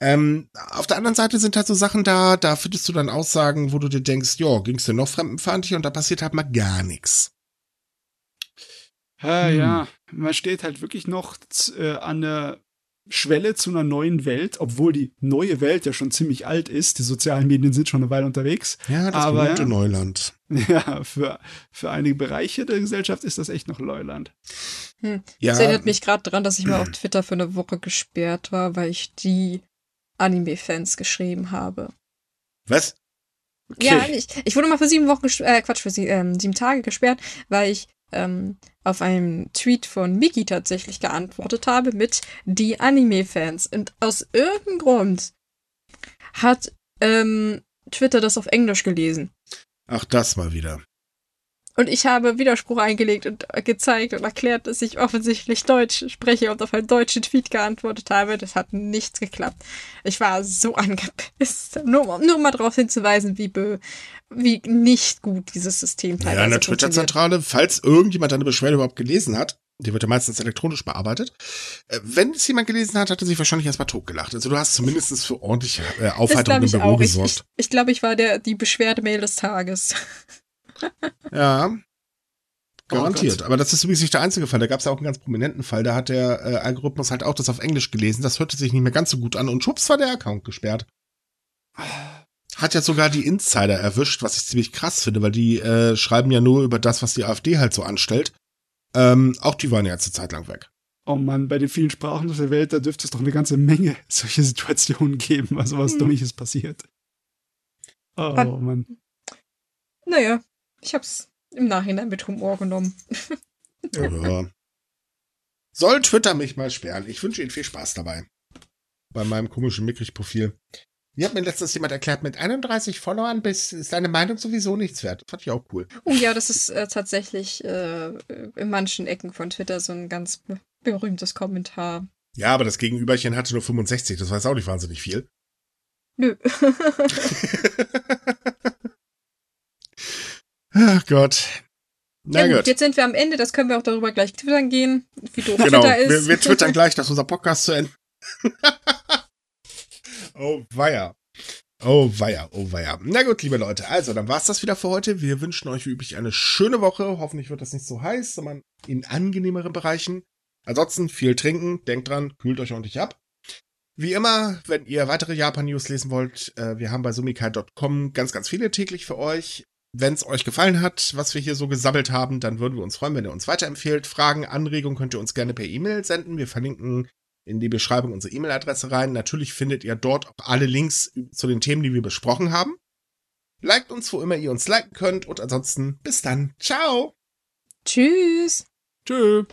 Ähm, auf der anderen Seite sind halt so Sachen da, da findest du dann Aussagen, wo du dir denkst, ja, ging's denn noch fremdenfeindlich und da passiert halt mal gar nichts.
Ja, hm. ja, man steht halt wirklich noch äh, an der Schwelle zu einer neuen Welt, obwohl die neue Welt ja schon ziemlich alt ist. Die sozialen Medien sind schon eine Weile unterwegs.
Ja, das
aber,
gute Neuland.
Ja, für, für einige Bereiche der Gesellschaft ist das echt noch Neuland.
Hm. Ja. Das erinnert mich gerade daran, dass ich mal auf Twitter für eine Woche gesperrt war, weil ich die Anime-Fans geschrieben habe.
Was?
Okay. Ja, ich, ich wurde mal für sieben Wochen, äh, Quatsch, für sie, ähm, sieben Tage gesperrt, weil ich ähm, auf einen Tweet von Miki tatsächlich geantwortet habe mit die Anime-Fans. Und aus irgendeinem Grund hat ähm, Twitter das auf Englisch gelesen.
Ach, das mal wieder.
Und ich habe Widerspruch eingelegt und gezeigt und erklärt, dass ich offensichtlich Deutsch spreche und auf einen deutschen Tweet geantwortet habe. Das hat nichts geklappt. Ich war so angepisst. Nur, nur mal darauf hinzuweisen, wie, be, wie nicht gut dieses System
teilweise Ja, in der Twitter-Zentrale, falls irgendjemand eine Beschwerde überhaupt gelesen hat, die wird ja meistens elektronisch bearbeitet. Äh, wenn es jemand gelesen hat, hat er sich wahrscheinlich erstmal totgelacht. Also du hast zumindest für ordentliche äh, Aufheiterung im Büro auch. gesorgt.
Ich, ich, ich glaube, ich war der, die Beschwerdemail des Tages.
ja. Garantiert. Oh Aber das ist übrigens nicht der einzige Fall. Da gab es ja auch einen ganz prominenten Fall. Da hat der äh, Algorithmus halt auch das auf Englisch gelesen. Das hörte sich nicht mehr ganz so gut an und schubs war der Account gesperrt. Hat ja sogar die Insider erwischt, was ich ziemlich krass finde, weil die äh, schreiben ja nur über das, was die AfD halt so anstellt. Ähm, auch die waren ja jetzt eine Zeit lang weg.
Oh Mann, bei den vielen Sprachen auf der Welt, da dürfte es doch eine ganze Menge solche Situationen geben, also was hm. Dummes passiert. Oh Mann.
Naja, ich hab's im Nachhinein mit Humor genommen.
ja. Soll Twitter mich mal sperren? Ich wünsche Ihnen viel Spaß dabei. Bei meinem komischen Mickrig-Profil. Mir hat mir letztens jemand erklärt, mit 31 Followern bist, ist deine Meinung sowieso nichts wert. Fand ich auch cool.
Oh ja, das ist äh, tatsächlich äh, in manchen Ecken von Twitter so ein ganz berühmtes Kommentar.
Ja, aber das Gegenüberchen hatte nur 65, das war jetzt auch nicht wahnsinnig viel.
Nö.
Ach Gott. Na
ja,
gut,
jetzt sind wir am Ende, das können wir auch darüber gleich twittern gehen, wie doof
Genau,
Twitter ist.
wir, wir twittern gleich, dass unser Podcast zu Ende. oh weia. Oh weia, oh weia. Na gut, liebe Leute, also dann war's das wieder für heute. Wir wünschen euch wie üblich eine schöne Woche. Hoffentlich wird das nicht so heiß, sondern in angenehmeren Bereichen. Ansonsten viel trinken, denkt dran, kühlt euch ordentlich ab. Wie immer, wenn ihr weitere Japan-News lesen wollt, äh, wir haben bei sumikai.com ganz, ganz viele täglich für euch. Wenn es euch gefallen hat, was wir hier so gesammelt haben, dann würden wir uns freuen, wenn ihr uns weiterempfehlt. Fragen, Anregungen könnt ihr uns gerne per E-Mail senden. Wir verlinken in die Beschreibung unsere E-Mail-Adresse rein. Natürlich findet ihr dort auch alle Links zu den Themen, die wir besprochen haben. Liked uns, wo immer ihr uns liken könnt. Und ansonsten bis dann. Ciao.
Tschüss.
Tschö.